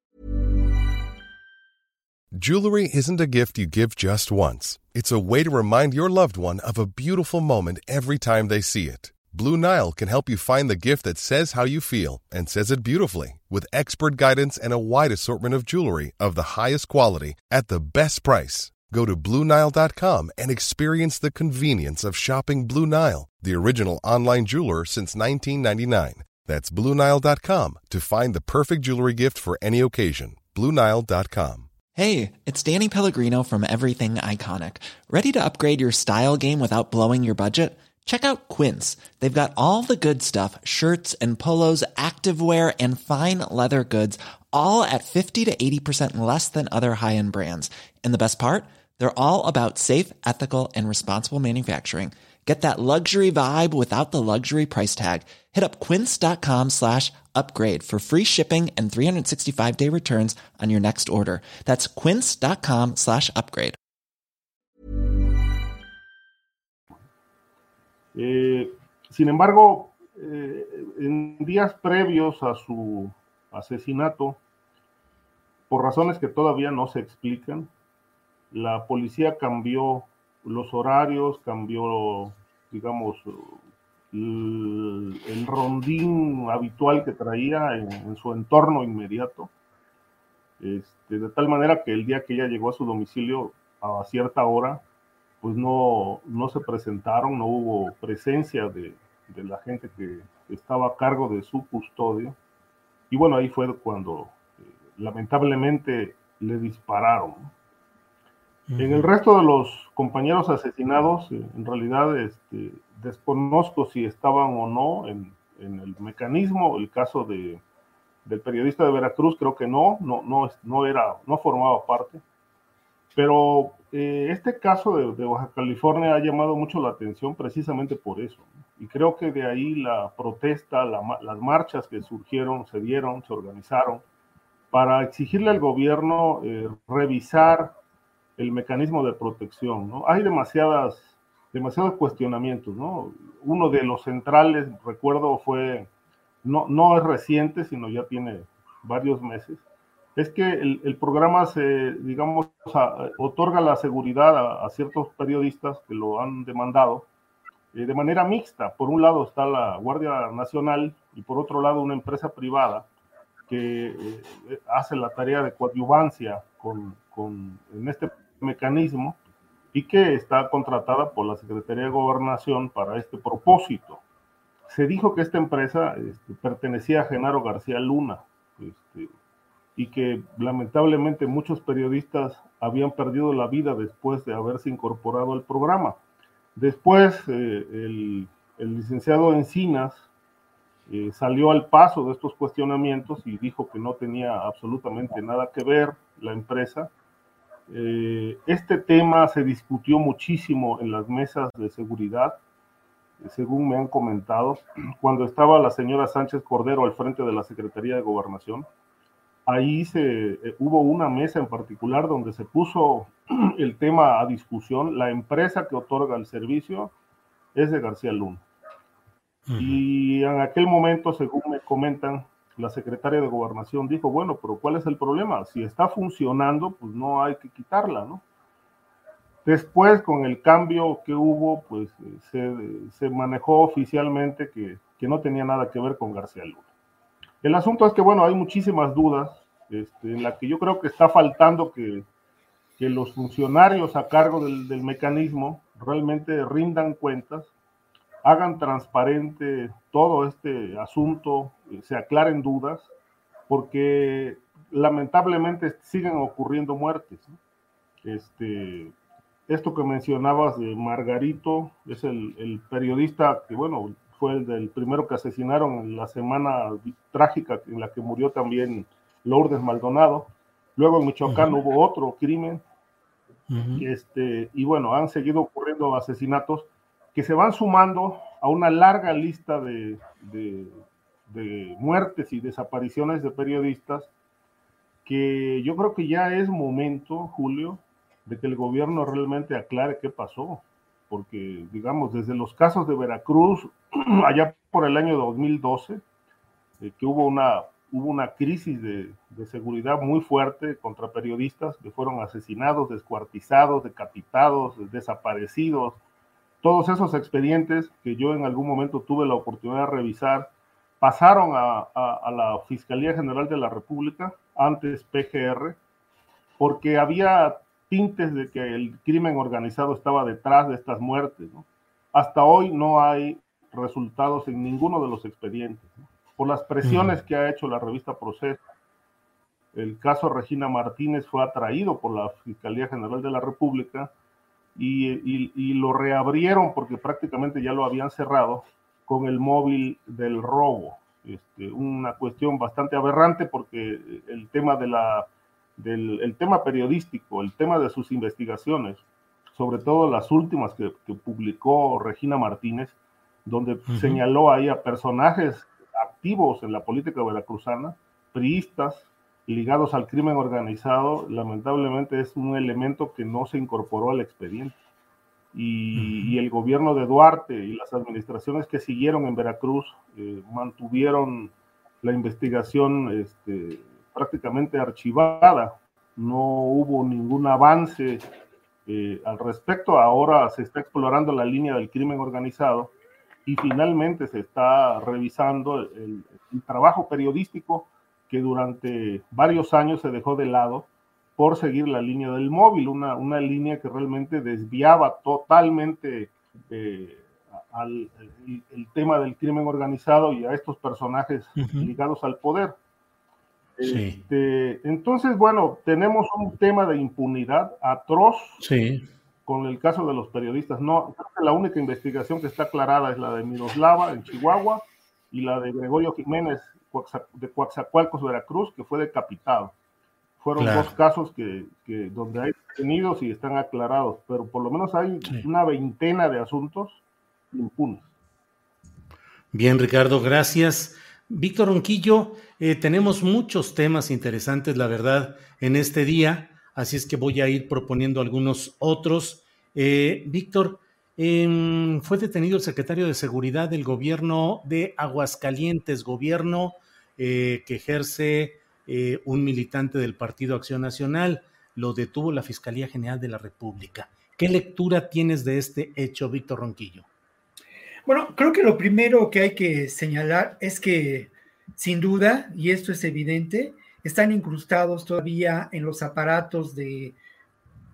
Jewelry isn't a gift you give just once. It's a way to remind your loved one of a beautiful moment every time they see it. Blue Nile can help you find the gift that says how you feel and says it beautifully with expert guidance and a wide assortment of jewelry of the highest quality at the best price. Go to BlueNile.com and experience the convenience of shopping Blue Nile, the original online jeweler since 1999. That's BlueNile.com to find the perfect jewelry gift for any occasion. BlueNile.com. Hey, it's Danny Pellegrino from Everything Iconic. Ready to upgrade your style game without blowing your budget? Check out Quince. They've got all the good stuff shirts and polos, activewear, and fine leather goods, all at 50 to 80% less than other high end brands. And the best part? They're all about safe, ethical, and responsible manufacturing. Get that luxury vibe without the luxury price tag. Hit up quince.com slash upgrade for free shipping and 365 day returns on your next order. That's quince.com slash upgrade. Eh, sin embargo, eh, en días previos a su asesinato, por razones que todavía no se explican, la policía cambió los horarios, cambió, digamos, el, rondín habitual que traía en, su entorno inmediato, este, de tal manera que el día que ella llegó a su domicilio a cierta hora, pues no, no se presentaron, no hubo presencia de, de la gente que estaba a cargo de su custodia. Y bueno, ahí fue cuando eh, lamentablemente le dispararon. En el resto de los compañeros asesinados, eh, en realidad este, desconozco si estaban o no en, en, el mecanismo. El caso de, del periodista de Veracruz, creo que no, no, no, no, era, no formaba parte. Pero eh, este caso de, de, Baja California ha llamado mucho la atención precisamente por eso. Y creo que de ahí la protesta, la, las marchas que surgieron, se dieron, se organizaron, para exigirle al gobierno eh, revisar el mecanismo de protección, ¿no? Hay demasiadas, demasiados cuestionamientos, ¿no? Uno de los centrales, recuerdo, fue, no, no es reciente, sino ya tiene varios meses, es que el, el programa se, digamos, otorga la seguridad a, a, ciertos periodistas que lo han demandado eh, de manera mixta. Por un lado está la Guardia Nacional y por otro lado una empresa privada que eh, hace la tarea de coadyuvancia con, con, en este mecanismo y que está contratada por la Secretaría de Gobernación para este propósito. Se dijo que esta empresa este, pertenecía a Genaro García Luna este, y que lamentablemente muchos periodistas habían perdido la vida después de haberse incorporado al programa. Después, eh, el, licenciado Encinas eh, salió al paso de estos cuestionamientos y dijo que no tenía absolutamente nada que ver la empresa eh, este tema se discutió muchísimo en las mesas de seguridad, según me han comentado, cuando estaba la señora Sánchez Cordero al frente de la Secretaría de Gobernación. Ahí se, eh, hubo una mesa en particular donde se puso el tema a discusión. La empresa que otorga el servicio es de García Luna. Uh -huh. Y en aquel momento, según me comentan, la secretaria de gobernación dijo, bueno, pero ¿cuál es el problema? Si está funcionando, pues no hay que quitarla, ¿no? Después, con el cambio que hubo, pues se, se manejó oficialmente que, que, no tenía nada que ver con García Luna. El asunto es que, bueno, hay muchísimas dudas, este, en la que yo creo que está faltando que, que los funcionarios a cargo del, del mecanismo realmente rindan cuentas hagan transparente todo este asunto, se aclaren dudas, porque lamentablemente siguen ocurriendo muertes. Este, esto que mencionabas de Margarito, es el, el, periodista que, bueno, fue el del primero que asesinaron en la semana trágica en la que murió también Lourdes Maldonado. Luego en Michoacán uh -huh. hubo otro crimen. Uh -huh. este, y bueno, han seguido ocurriendo asesinatos que se van sumando a una larga lista de, de, muertes y desapariciones de periodistas que yo creo que ya es momento, Julio, de que el gobierno realmente aclare qué pasó, porque digamos, desde los casos de Veracruz, allá por el año 2012, eh, que hubo una, hubo una crisis de, de seguridad muy fuerte contra periodistas que fueron asesinados, descuartizados, decapitados, desaparecidos, todos esos expedientes que yo en algún momento tuve la oportunidad de revisar pasaron a, a, a, la Fiscalía General de la República, antes PGR, porque había tintes de que el crimen organizado estaba detrás de estas muertes. ¿no? Hasta hoy no hay resultados en ninguno de los expedientes. ¿no? por las presiones que ha hecho la revista Proceso. El caso Regina Martínez fue atraído por la Fiscalía General de la República y, lo reabrieron porque prácticamente ya lo habían cerrado con el móvil del robo. Este, una cuestión bastante aberrante porque el tema de la del el tema periodístico, el tema de sus investigaciones, sobre todo las últimas que, publicó Regina Martínez, donde señaló ahí a personajes activos en la política veracruzana, priistas, ligados al crimen organizado, lamentablemente es un elemento que no se incorporó al expediente. Y, el gobierno de Duarte y las administraciones que siguieron en Veracruz eh, mantuvieron la investigación este, prácticamente archivada. No hubo ningún avance eh, al respecto. Ahora se está explorando la línea del crimen organizado y finalmente se está revisando el trabajo periodístico que durante varios años se dejó de lado por seguir la línea del móvil, una, una línea que realmente desviaba totalmente eh, al el, tema del crimen organizado y a estos personajes ligados al poder. Este, entonces, bueno, tenemos un tema de impunidad atroz con el caso de los periodistas. No, la única investigación que está aclarada es la de Miroslava en Chihuahua y la de Gregorio Jiménez de Coatzacoalcos, Veracruz, que fue decapitado. Fueron dos casos que, donde hay detenidos y están aclarados, pero por lo menos hay una veintena de asuntos impunes. Bien, Ricardo, gracias. Víctor Ronquillo, eh, tenemos muchos temas interesantes, la verdad, en este día, así es que voy a ir proponiendo algunos otros. Eh, Víctor, Em, fue detenido el secretario de Seguridad del gobierno de Aguascalientes, gobierno eh, que ejerce eh, un militante del Partido Acción Nacional. Lo detuvo la Fiscalía General de la República. ¿Qué lectura tienes de este hecho, Víctor Ronquillo? Bueno, creo que lo primero que hay que señalar es que, sin duda, y esto es evidente, están incrustados todavía en los aparatos de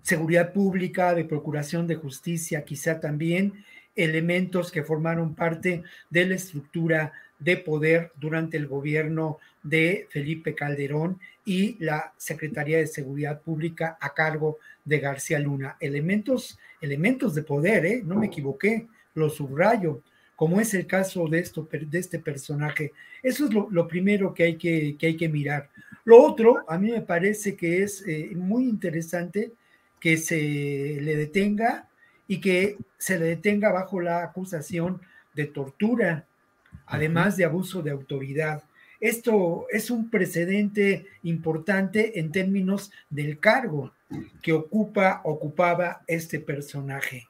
seguridad pública, de procuración de justicia, quizá también elementos que formaron parte de la estructura de poder durante el gobierno de Felipe Calderón y la Secretaría de Seguridad Pública a cargo de García Luna. Elementos, elementos de poder, ¿eh? no me equivoqué, lo subrayo, como es el caso de, esto, de este personaje. Eso es lo, primero que hay que, que, hay que mirar. Lo otro, a mí me parece que es eh, muy interesante que se le detenga y que se le detenga bajo la acusación de tortura, además de abuso de autoridad. Esto es un precedente importante en términos del cargo que ocupa, ocupaba este personaje.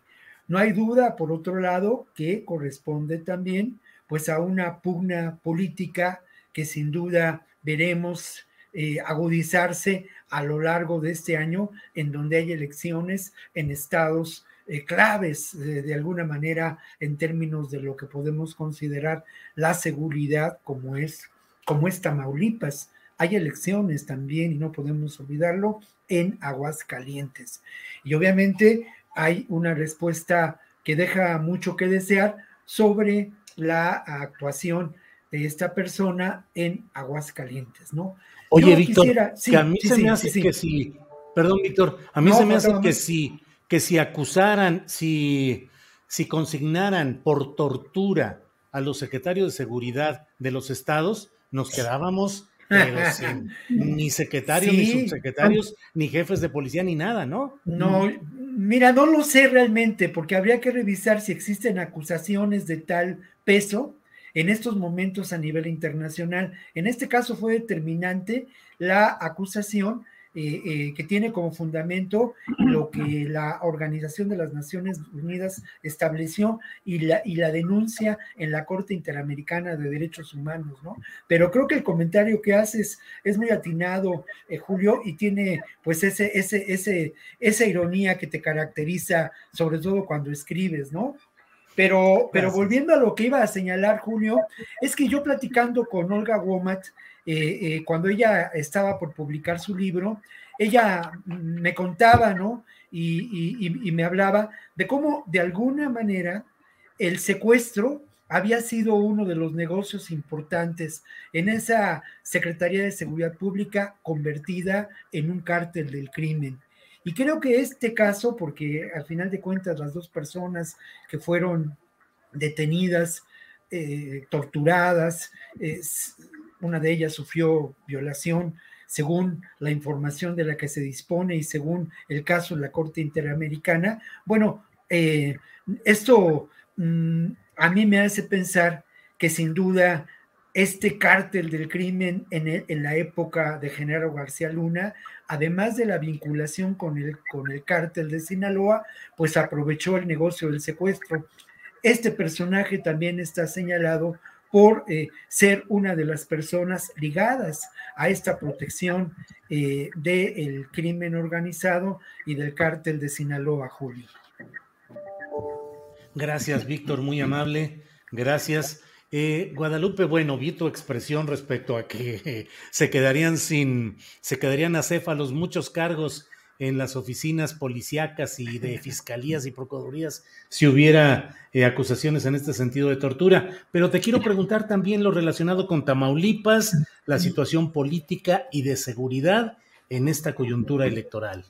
No hay duda, por otro lado, que corresponde también pues a una pugna política que sin duda veremos eh, agudizarse a lo largo de este año, en donde hay elecciones en estados eh, claves de alguna manera en términos de lo que podemos considerar la seguridad como es como es Tamaulipas. Hay elecciones también y no podemos olvidarlo en Aguascalientes. Y obviamente hay una respuesta que deja mucho que desear sobre la actuación de esta persona en Aguascalientes, ¿no? Oye, Víctor, que a mí se me hace que si, perdón, Víctor, a mí se me hace que si, que si acusaran, si, si consignaran por tortura a los secretarios de seguridad de los estados, nos quedábamos sin ni secretarios, ni subsecretarios, ni jefes de policía, ni nada, ¿no? No, mira, no lo sé realmente, porque habría que revisar si existen acusaciones de tal peso en estos momentos a nivel internacional. En este caso fue determinante la acusación eh, eh, que tiene como fundamento lo que la Organización de las Naciones Unidas estableció y la, y la denuncia en la Corte Interamericana de Derechos Humanos, ¿no? Pero creo que el comentario que haces es muy atinado, eh, Julio, y tiene pues ese, ese, ese, esa ironía que te caracteriza, sobre todo cuando escribes, ¿no? Pero, pero volviendo a lo que iba a señalar, Julio, es que yo platicando con Olga Womack, eh, eh, cuando ella estaba por publicar su libro, ella me contaba, ¿no? Y, y, me hablaba de cómo de alguna manera el secuestro había sido uno de los negocios importantes en esa Secretaría de Seguridad Pública convertida en un cártel del crimen. Y creo que este caso, porque al final de cuentas las dos personas que fueron detenidas, eh, torturadas, una de ellas sufrió violación, según la información de la que se dispone y según el caso de la Corte Interamericana. Bueno, eh, esto mm, a mí me hace pensar que sin duda este cártel del crimen en, en, la época de Genaro García Luna, además de la vinculación con el, con el cártel de Sinaloa, pues aprovechó el negocio del secuestro. Este personaje también está señalado por eh, ser una de las personas ligadas a esta protección eh, del crimen organizado y del cártel de Sinaloa, Julio. Gracias, Víctor, muy amable. Gracias. Eh, Guadalupe, bueno, vi tu expresión respecto a que se quedarían sin, se quedarían acéfalos muchos cargos en las oficinas policíacas y de fiscalías y procuradurías si hubiera eh, acusaciones en este sentido de tortura. Pero te quiero preguntar también lo relacionado con Tamaulipas, la situación política y de seguridad en esta coyuntura electoral.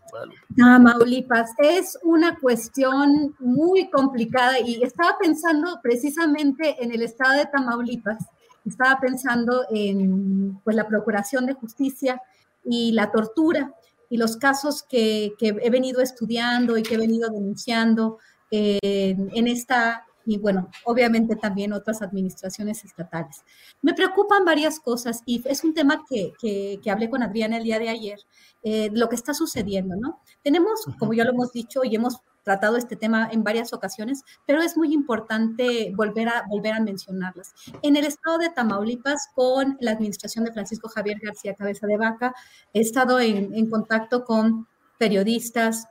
Tamaulipas es una cuestión muy complicada y estaba pensando precisamente en el estado de Tamaulipas, estaba pensando en pues, la procuración de justicia y la tortura y los casos que, he venido estudiando y que he venido denunciando en esta, y bueno, obviamente también otras administraciones estatales. Me preocupan varias cosas y es un tema que, que, hablé con Adriana el día de ayer, eh, lo que está sucediendo, ¿no? Tenemos, como ya lo hemos dicho y hemos tratado este tema en varias ocasiones, pero es muy importante volver a, volver a mencionarlas. En el estado de Tamaulipas, con la administración de Francisco Javier García Cabeza de Vaca, he estado en, en contacto con periodistas,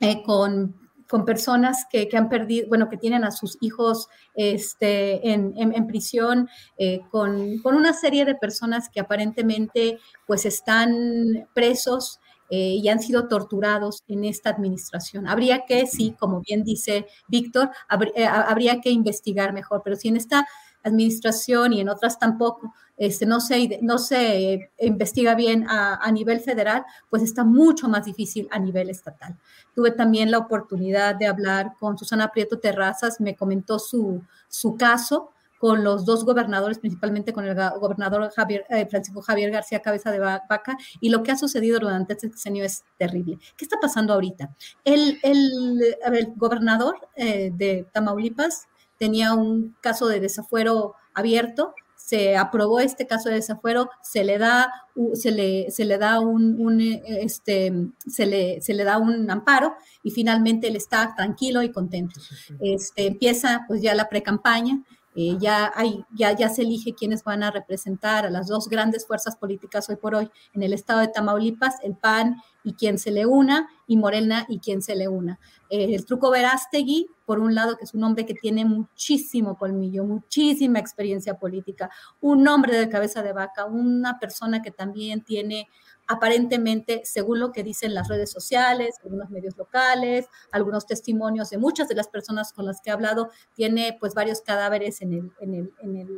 eh, con con personas que, que, han perdido, bueno, que tienen a sus hijos este, en, en, prisión, eh, con, con, una serie de personas que aparentemente pues están presos eh, y han sido torturados en esta administración. Habría que, sí, como bien dice Víctor, eh, habría que investigar mejor, pero si en esta administración y en otras tampoco este, no, se, no se investiga bien a, nivel federal, pues está mucho más difícil a nivel estatal. Tuve también la oportunidad de hablar con Susana Prieto Terrazas, me comentó su, su caso con los dos gobernadores, principalmente con el gobernador eh, Francisco Javier García Cabeza de Vaca, y lo que ha sucedido durante este sexenio es terrible. ¿Qué está pasando ahorita? El, el, gobernador eh, de Tamaulipas tenía un caso de desafuero abierto, se aprobó este caso de desafuero, se le da, se le, se le da un, este, se le, se le da un amparo y finalmente él está tranquilo y contento. Este, empieza pues ya la pre-campaña eh, ya, hay, ya, ya se elige quiénes van a representar a las dos grandes fuerzas políticas hoy por hoy en el estado de Tamaulipas, el PAN y quien se le una, y Morena y quien se le una. Eh, el truco Verástegui, por un lado, que es un hombre que tiene muchísimo colmillo, muchísima experiencia política, un hombre de cabeza de vaca, una persona que también tiene aparentemente, según lo que dicen las redes sociales, algunos medios locales, algunos testimonios de muchas de las personas con las que he hablado, tiene pues varios cadáveres en el, en el, en el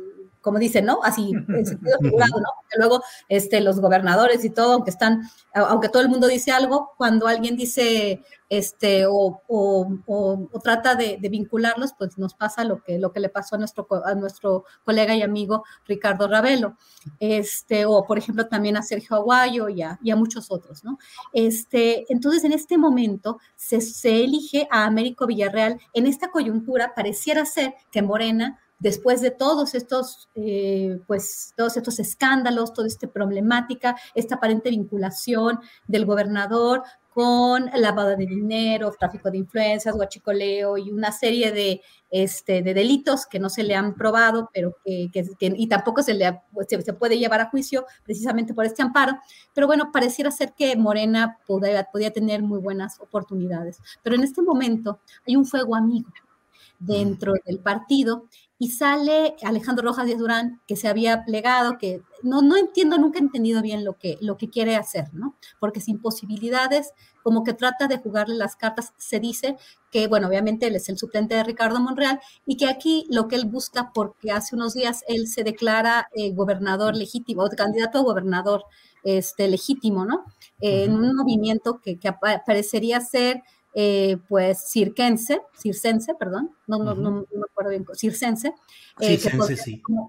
como dicen, ¿no? Así, en sentido figurado, ¿no? Porque luego este, los gobernadores y todo, aunque están, aunque todo el mundo dice algo, cuando alguien dice este, o, o, trata de, vincularlos, pues nos pasa lo que, lo que le pasó a nuestro, a nuestro colega y amigo Ricardo Ravelo, este, o por ejemplo también a Sergio Aguayo y a, y a muchos otros, ¿no? Este, entonces, en este momento se, se elige a Américo Villarreal, en esta coyuntura pareciera ser que Morena después de todos estos, eh, pues, todos estos escándalos, toda esta problemática, esta aparente vinculación del gobernador con lavado de dinero, tráfico de influencias, guachicoleo y una serie de, este, de delitos que no se le han probado, pero que, y tampoco se, le se, puede llevar a juicio precisamente por este amparo. Pero bueno, pareciera ser que Morena podía, podía tener muy buenas oportunidades. Pero en este momento hay un fuego amigo dentro del partido y sale Alejandro Rojas Díaz Durán, que se había plegado, que no, no entiendo, nunca he entendido bien lo que, lo que quiere hacer, ¿no? Porque sin posibilidades, como que trata de jugarle las cartas, se dice que, bueno, obviamente él es el suplente de Ricardo Monreal y que aquí lo que él busca, porque hace unos días él se declara eh, gobernador legítimo, o candidato a gobernador este, legítimo, ¿no? en un movimiento que, que parecería ser eh, pues circense, circense, perdón, no, no, no, me acuerdo bien, circense, eh,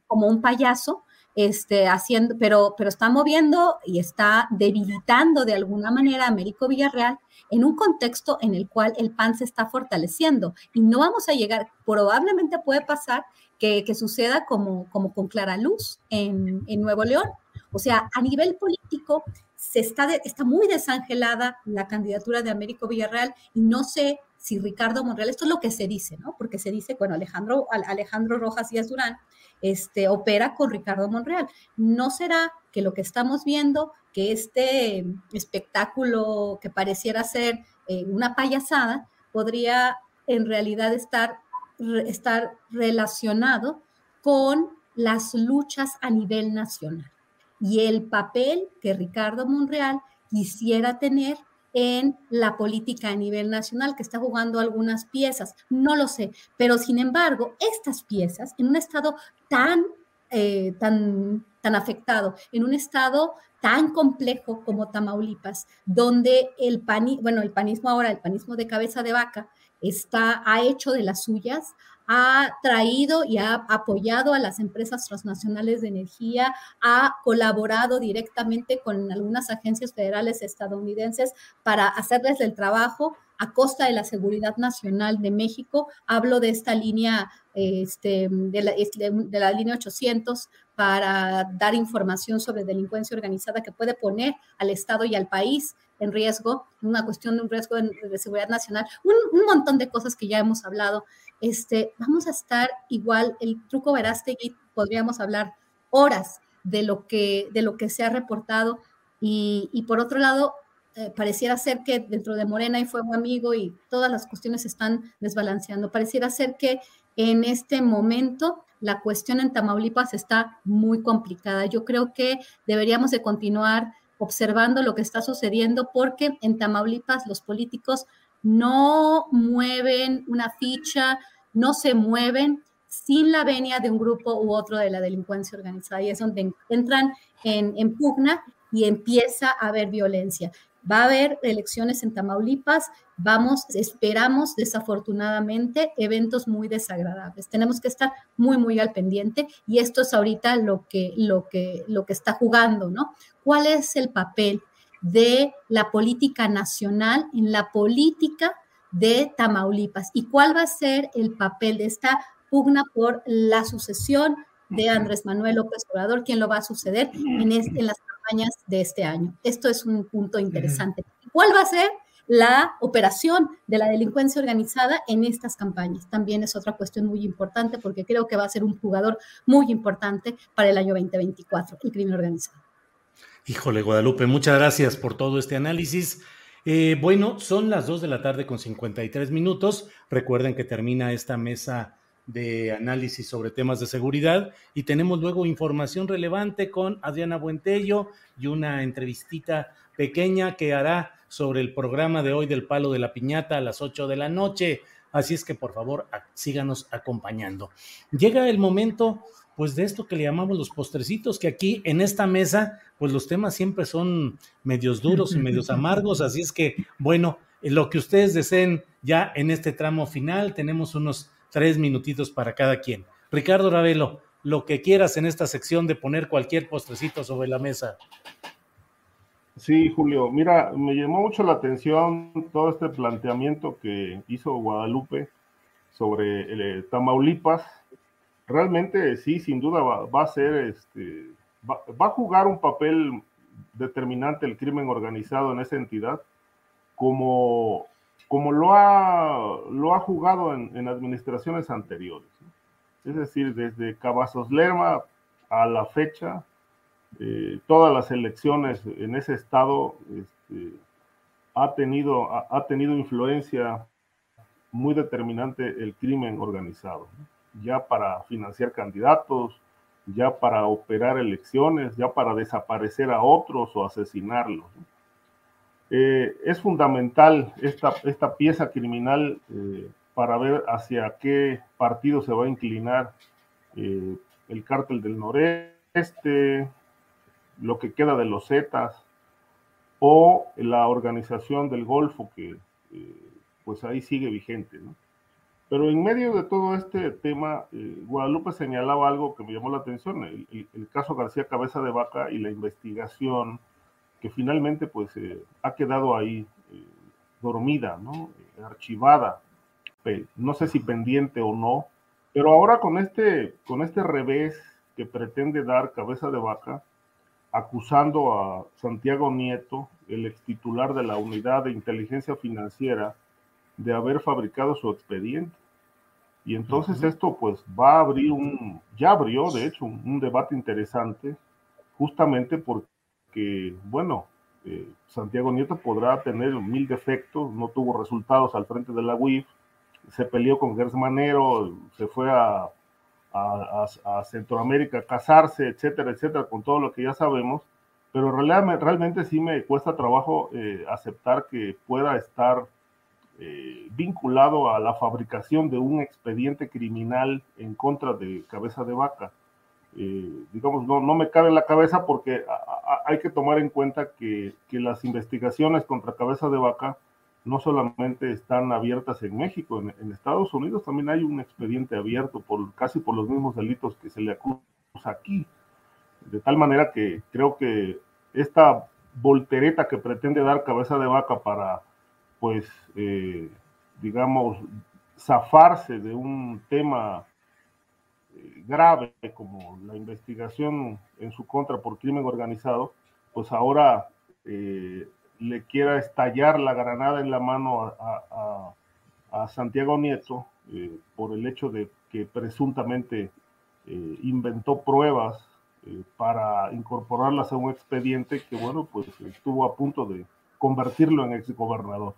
como, un payaso, este, haciendo, pero, pero está moviendo y está debilitando de alguna manera a Américo Villarreal en un contexto en el cual el PAN se está fortaleciendo. Y no vamos a llegar, probablemente puede pasar que, que suceda como, como con Clara Luz en, en Nuevo León. O sea, a nivel político, se está, está muy desangelada la candidatura de Américo Villarreal y no sé si Ricardo Monreal, esto es lo que se dice, ¿no? Porque se dice, bueno, Alejandro, Alejandro Rojas Díaz Durán este, opera con Ricardo Monreal. ¿No será que lo que estamos viendo, que este espectáculo que pareciera ser eh, una payasada, podría en realidad estar, estar relacionado con las luchas a nivel nacional? Y el papel que Ricardo Monreal quisiera tener en la política a nivel nacional, que está jugando algunas piezas, no lo sé, pero sin embargo, estas piezas, en un estado tan, eh, tan, tan afectado, en un estado tan complejo como Tamaulipas, donde el, bueno, el panismo ahora, el panismo de cabeza de vaca, está, ha hecho de las suyas, ha traído y ha apoyado a las empresas transnacionales de energía, ha colaborado directamente con algunas agencias federales estadounidenses para hacerles el trabajo a costa de la seguridad nacional de México. Hablo de esta línea, este, la, de la línea 800 para dar información sobre delincuencia organizada que puede poner al Estado y al país en riesgo, una cuestión de un riesgo de, seguridad nacional, un, un, montón de cosas que ya hemos hablado. Este, vamos a estar igual, el truco Verástegui, podríamos hablar horas de lo que, de lo que se ha reportado y, y por otro lado, eh, pareciera ser que dentro de Morena y Fuego Amigo y todas las cuestiones están desbalanceando. Pareciera ser que en este momento la cuestión en Tamaulipas está muy complicada. Yo creo que deberíamos de continuar observando lo que está sucediendo porque en Tamaulipas los políticos no mueven una ficha, no se mueven sin la venia de un grupo u otro de la delincuencia organizada y es donde entran en, en pugna y empieza a haber violencia. Va a haber elecciones en Tamaulipas, vamos, esperamos desafortunadamente eventos muy desagradables. Tenemos que estar muy, muy al pendiente y esto es ahorita lo que, lo que, lo que está jugando, ¿no? ¿Cuál es el papel de la política nacional en la política de Tamaulipas? ¿Y cuál va a ser el papel de esta pugna por la sucesión de Andrés Manuel López Obrador? ¿Quién lo va a suceder en, este, en las de este año. Esto es un punto interesante. ¿Cuál va a ser la operación de la delincuencia organizada en estas campañas? También es otra cuestión muy importante porque creo que va a ser un jugador muy importante para el año 2024, el crimen organizado. Híjole, Guadalupe, muchas gracias por todo este análisis. Eh, bueno, son las 2 de la tarde con 53 minutos. Recuerden que termina esta mesa de análisis sobre temas de seguridad y tenemos luego información relevante con Adriana Buentello y una entrevistita pequeña que hará sobre el programa de hoy del Palo de la Piñata a las 8 de la noche. Así es que por favor síganos acompañando. Llega el momento pues de esto que le llamamos los postrecitos, que aquí en esta mesa pues los temas siempre son medios duros y medios amargos, así es que bueno, lo que ustedes deseen ya en este tramo final, tenemos unos tres minutitos para cada quien. Ricardo Ravelo, lo que quieras en esta sección de poner cualquier postrecito sobre la mesa. Sí, Julio, mira, me llamó mucho la atención todo este planteamiento que hizo Guadalupe sobre el, eh, Tamaulipas. Realmente sí, sin duda va, a ser, este, va, a jugar un papel determinante el crimen organizado en esa entidad como como lo ha, lo ha jugado en, administraciones anteriores. Es decir, desde Cavazos Lerma a la fecha, eh, todas las elecciones en ese estado este, ha, tenido, ha, tenido influencia muy determinante el crimen organizado, ya para financiar candidatos, ya para operar elecciones, ya para desaparecer a otros o asesinarlos. Eh, es fundamental esta, esta pieza criminal eh, para ver hacia qué partido se va a inclinar eh, el cártel del noreste, lo que queda de los Zetas o la organización del Golfo que pues ahí sigue vigente. Pero en medio de todo este tema, Guadalupe señalaba algo que me llamó la atención, el, caso García Cabeza de Vaca y la investigación que finalmente pues eh, ha quedado ahí eh, dormida, ¿no? archivada, no sé si pendiente o no, pero ahora con este, con este revés que pretende dar cabeza de vaca, acusando a Santiago Nieto, el ex titular de la unidad de inteligencia financiera, de haber fabricado su expediente. Y entonces esto pues va a abrir un, ya abrió de hecho un debate interesante, justamente porque que, bueno, eh, Santiago Nieto podrá tener mil defectos, no tuvo resultados al frente de la UIF, se peleó con Gers Manero, se fue a, Centroamérica a casarse, etcétera, etcétera, con todo lo que ya sabemos, pero realmente, realmente sí me cuesta trabajo eh, aceptar que pueda estar eh, vinculado a la fabricación de un expediente criminal en contra de cabeza de vaca. Eh, digamos, no, no me cabe en la cabeza porque hay que tomar en cuenta que, que, las investigaciones contra cabeza de vaca no solamente están abiertas en México, en, Estados Unidos también hay un expediente abierto por casi por los mismos delitos que se le acusa aquí. De tal manera que creo que esta voltereta que pretende dar cabeza de vaca para, pues, eh, digamos, zafarse de un tema grave como la investigación en su contra por crimen organizado, pues ahora eh, le quiera estallar la granada en la mano a, Santiago Nieto eh, por el hecho de que presuntamente eh, inventó pruebas para incorporarlas a un expediente que, bueno, pues estuvo a punto de convertirlo en exgobernador.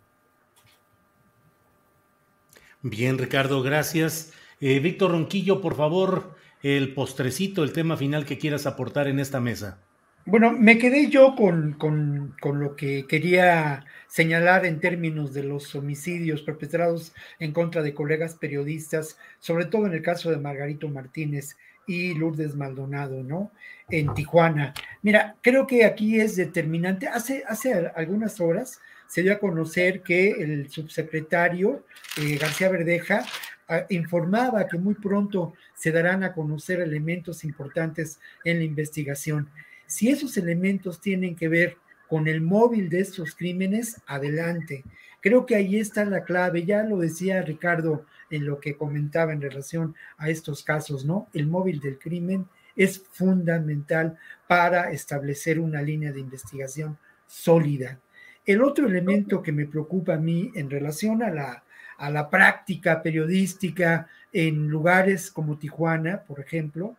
Bien, Ricardo, gracias. Eh, Víctor Ronquillo, por favor, el postrecito, el tema final que quieras aportar en esta mesa. Bueno, me quedé yo con, con, lo que quería señalar en términos de los homicidios perpetrados en contra de colegas periodistas, sobre todo en el caso de Margarito Martínez y Lourdes Maldonado, ¿no? En Tijuana. Mira, creo que aquí es determinante. Hace, hace algunas horas se dio a conocer que el subsecretario eh, García Verdeja informaba que muy pronto se darán a conocer elementos importantes en la investigación. Si esos elementos tienen que ver con el móvil de estos crímenes, adelante. Creo que ahí está la clave, ya lo decía Ricardo en lo que comentaba en relación a estos casos, ¿no? El móvil del crimen es fundamental para establecer una línea de investigación sólida. El otro elemento que me preocupa a mí en relación a la a la práctica periodística en lugares como Tijuana, por ejemplo.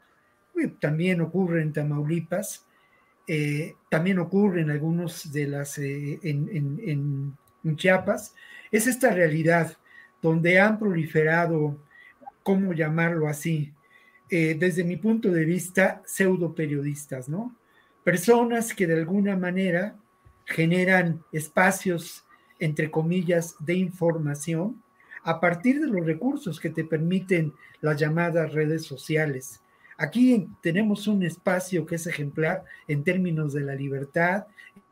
También ocurre en Tamaulipas, eh, también ocurre en algunos de las, eh, en, Chiapas. Es esta realidad donde han proliferado, ¿cómo llamarlo así? Eh, desde mi punto de vista, pseudo periodistas, ¿no? Personas que de alguna manera generan espacios, entre comillas, de información, a partir de los recursos que te permiten las llamadas redes sociales. Aquí tenemos un espacio que es ejemplar en términos de la libertad,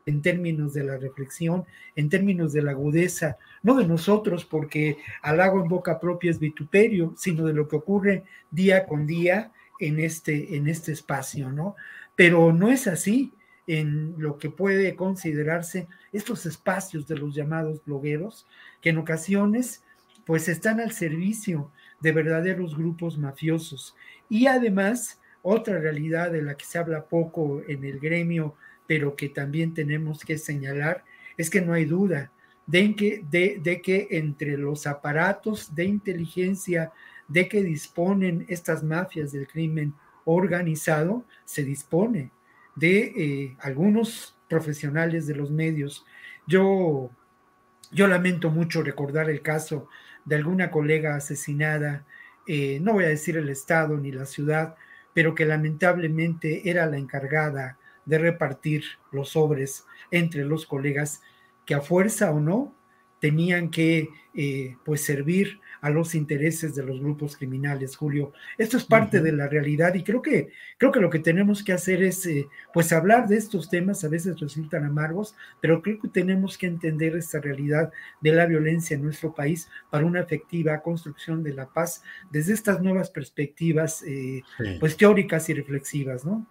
en términos de la reflexión, en términos de la agudeza, no de nosotros, porque halago en boca propia es vituperio, sino de lo que ocurre día con día en este, en este espacio, ¿no? Pero no es así en lo que puede considerarse estos espacios de los llamados blogueros, que en ocasiones pues están al servicio de verdaderos grupos mafiosos. Y además, otra realidad de la que se habla poco en el gremio, pero que también tenemos que señalar, es que no hay duda de que, de, que entre los aparatos de inteligencia de que disponen estas mafias del crimen organizado, se dispone de eh, algunos profesionales de los medios. Yo Yo lamento mucho recordar el caso de alguna colega asesinada, eh, no voy a decir el estado ni la ciudad, pero que lamentablemente era la encargada de repartir los sobres entre los colegas que a fuerza o no tenían que eh, pues servir a los intereses de los grupos criminales, Julio. Esto es parte de la realidad y creo que, creo que lo que tenemos que hacer es eh, pues hablar de estos temas, a veces resultan amargos, pero creo que tenemos que entender esta realidad de la violencia en nuestro país para una efectiva construcción de la paz desde estas nuevas perspectivas eh, pues teóricas y reflexivas, ¿no?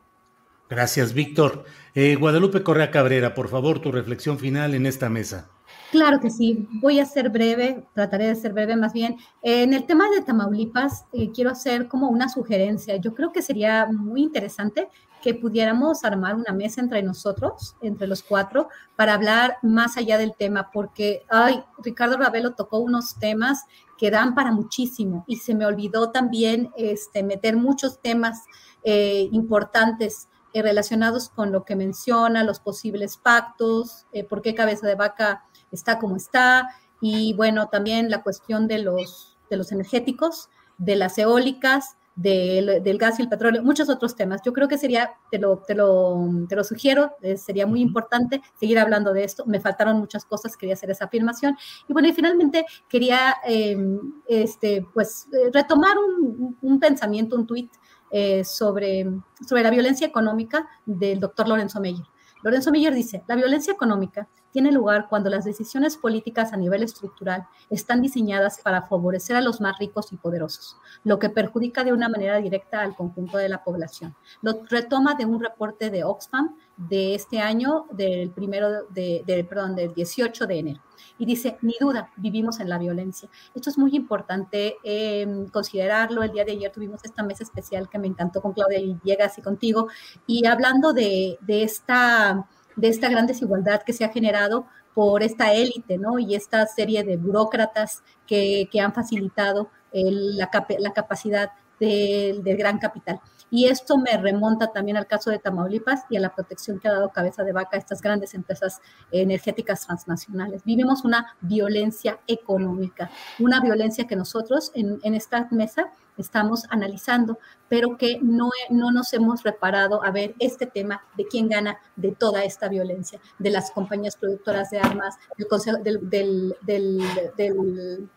Gracias, Víctor. Eh, Guadalupe Correa Cabrera, por favor, tu reflexión final en esta mesa. Claro que sí, voy a ser breve, trataré de ser breve más bien. En el tema de Tamaulipas, eh, quiero hacer como una sugerencia. Yo creo que sería muy interesante que pudiéramos armar una mesa entre nosotros, entre los cuatro, para hablar más allá del tema, porque, ay, Ricardo Ravelo tocó unos temas que dan para muchísimo y se me olvidó también este, meter muchos temas eh, importantes eh, relacionados con lo que menciona, los posibles pactos, por qué cabeza de vaca está como está, y bueno, también la cuestión de los, de los energéticos, de las eólicas, del, gas y el petróleo, muchos otros temas. Yo creo que sería, te lo, te lo, te lo sugiero, eh, sería muy importante seguir hablando de esto. Me faltaron muchas cosas, quería hacer esa afirmación. Y bueno, y finalmente quería em, este, pues, eh, retomar un, un, pensamiento, un tuit eh, sobre, sobre la violencia económica del doctor Lorenzo Meyer. Lorenzo Meyer dice, la violencia económica tiene lugar cuando las decisiones políticas a nivel estructural están diseñadas para favorecer a los más ricos y poderosos, lo que perjudica de una manera directa al conjunto de la población. Lo retoma de un reporte de Oxfam de este año, del primero de, perdón, del 18 de enero. Y dice, ni duda, vivimos en la violencia. Esto es muy importante em, considerarlo. El día de ayer tuvimos esta mesa especial que me encantó con Claudia Villegas y contigo. Y hablando de, de esta de esta gran desigualdad que se ha generado por esta élite, ¿no? Y esta serie de burócratas que, han facilitado la, la, capacidad del, del gran capital. Y esto me remonta también al caso de Tamaulipas y a la protección que ha dado cabeza de vaca a estas grandes empresas energéticas transnacionales. Vivimos una violencia económica, una violencia que nosotros en, esta mesa estamos analizando, pero que no, no nos hemos reparado a ver este tema de quién gana de toda esta violencia, de las compañías productoras de armas, del, del, del, del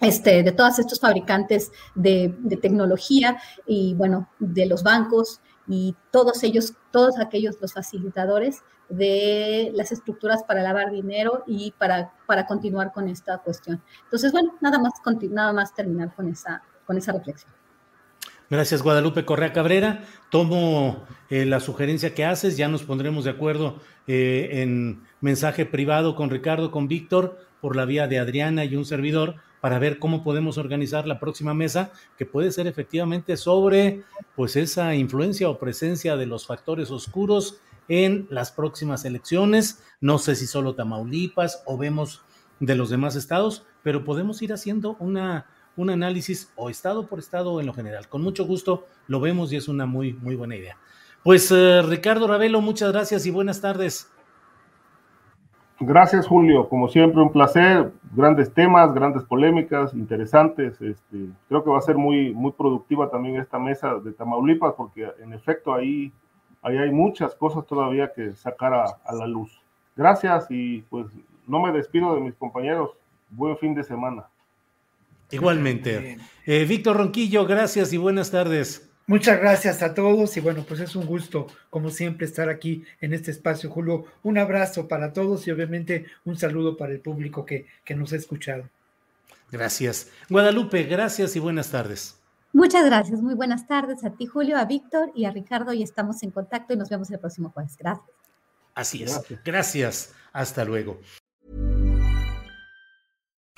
este, de todos estos fabricantes de, tecnología y, bueno, de los bancos y todos ellos, todos aquellos los facilitadores de las estructuras para lavar dinero y para, para continuar con esta cuestión. Entonces, bueno, nada más, nada más terminar con esa, con esa reflexión. Gracias, Guadalupe Correa Cabrera. Tomo eh, la sugerencia que haces, ya nos pondremos de acuerdo eh, en mensaje privado con Ricardo, con Víctor, por la vía de Adriana y un servidor, para ver cómo podemos organizar la próxima mesa, que puede ser efectivamente sobre pues esa influencia o presencia de los factores oscuros en las próximas elecciones. No sé si solo Tamaulipas o vemos de los demás estados, pero podemos ir haciendo una un análisis o estado por estado en lo general. Con mucho gusto lo vemos y es una muy, muy buena idea. Pues eh, Ricardo Ravelo, muchas gracias y buenas tardes. Gracias, Julio. Como siempre, un placer. Grandes temas, grandes polémicas, interesantes. Este, creo que va a ser muy, muy productiva también esta mesa de Tamaulipas, porque en efecto ahí, ahí hay muchas cosas todavía que sacar a, a la luz. Gracias y pues no me despido de mis compañeros. Buen fin de semana. Igualmente. Eh, Víctor Ronquillo, gracias y buenas tardes. Muchas gracias a todos y bueno, pues es un gusto, como siempre, estar aquí en este espacio, Julio. Un abrazo para todos y obviamente un saludo para el público que, que nos ha escuchado. Gracias. Guadalupe, gracias y buenas tardes. Muchas gracias, muy buenas tardes a ti, Julio, a Víctor y a Ricardo y estamos en contacto y nos vemos el próximo jueves. Gracias. Así es. gracias. Hasta luego.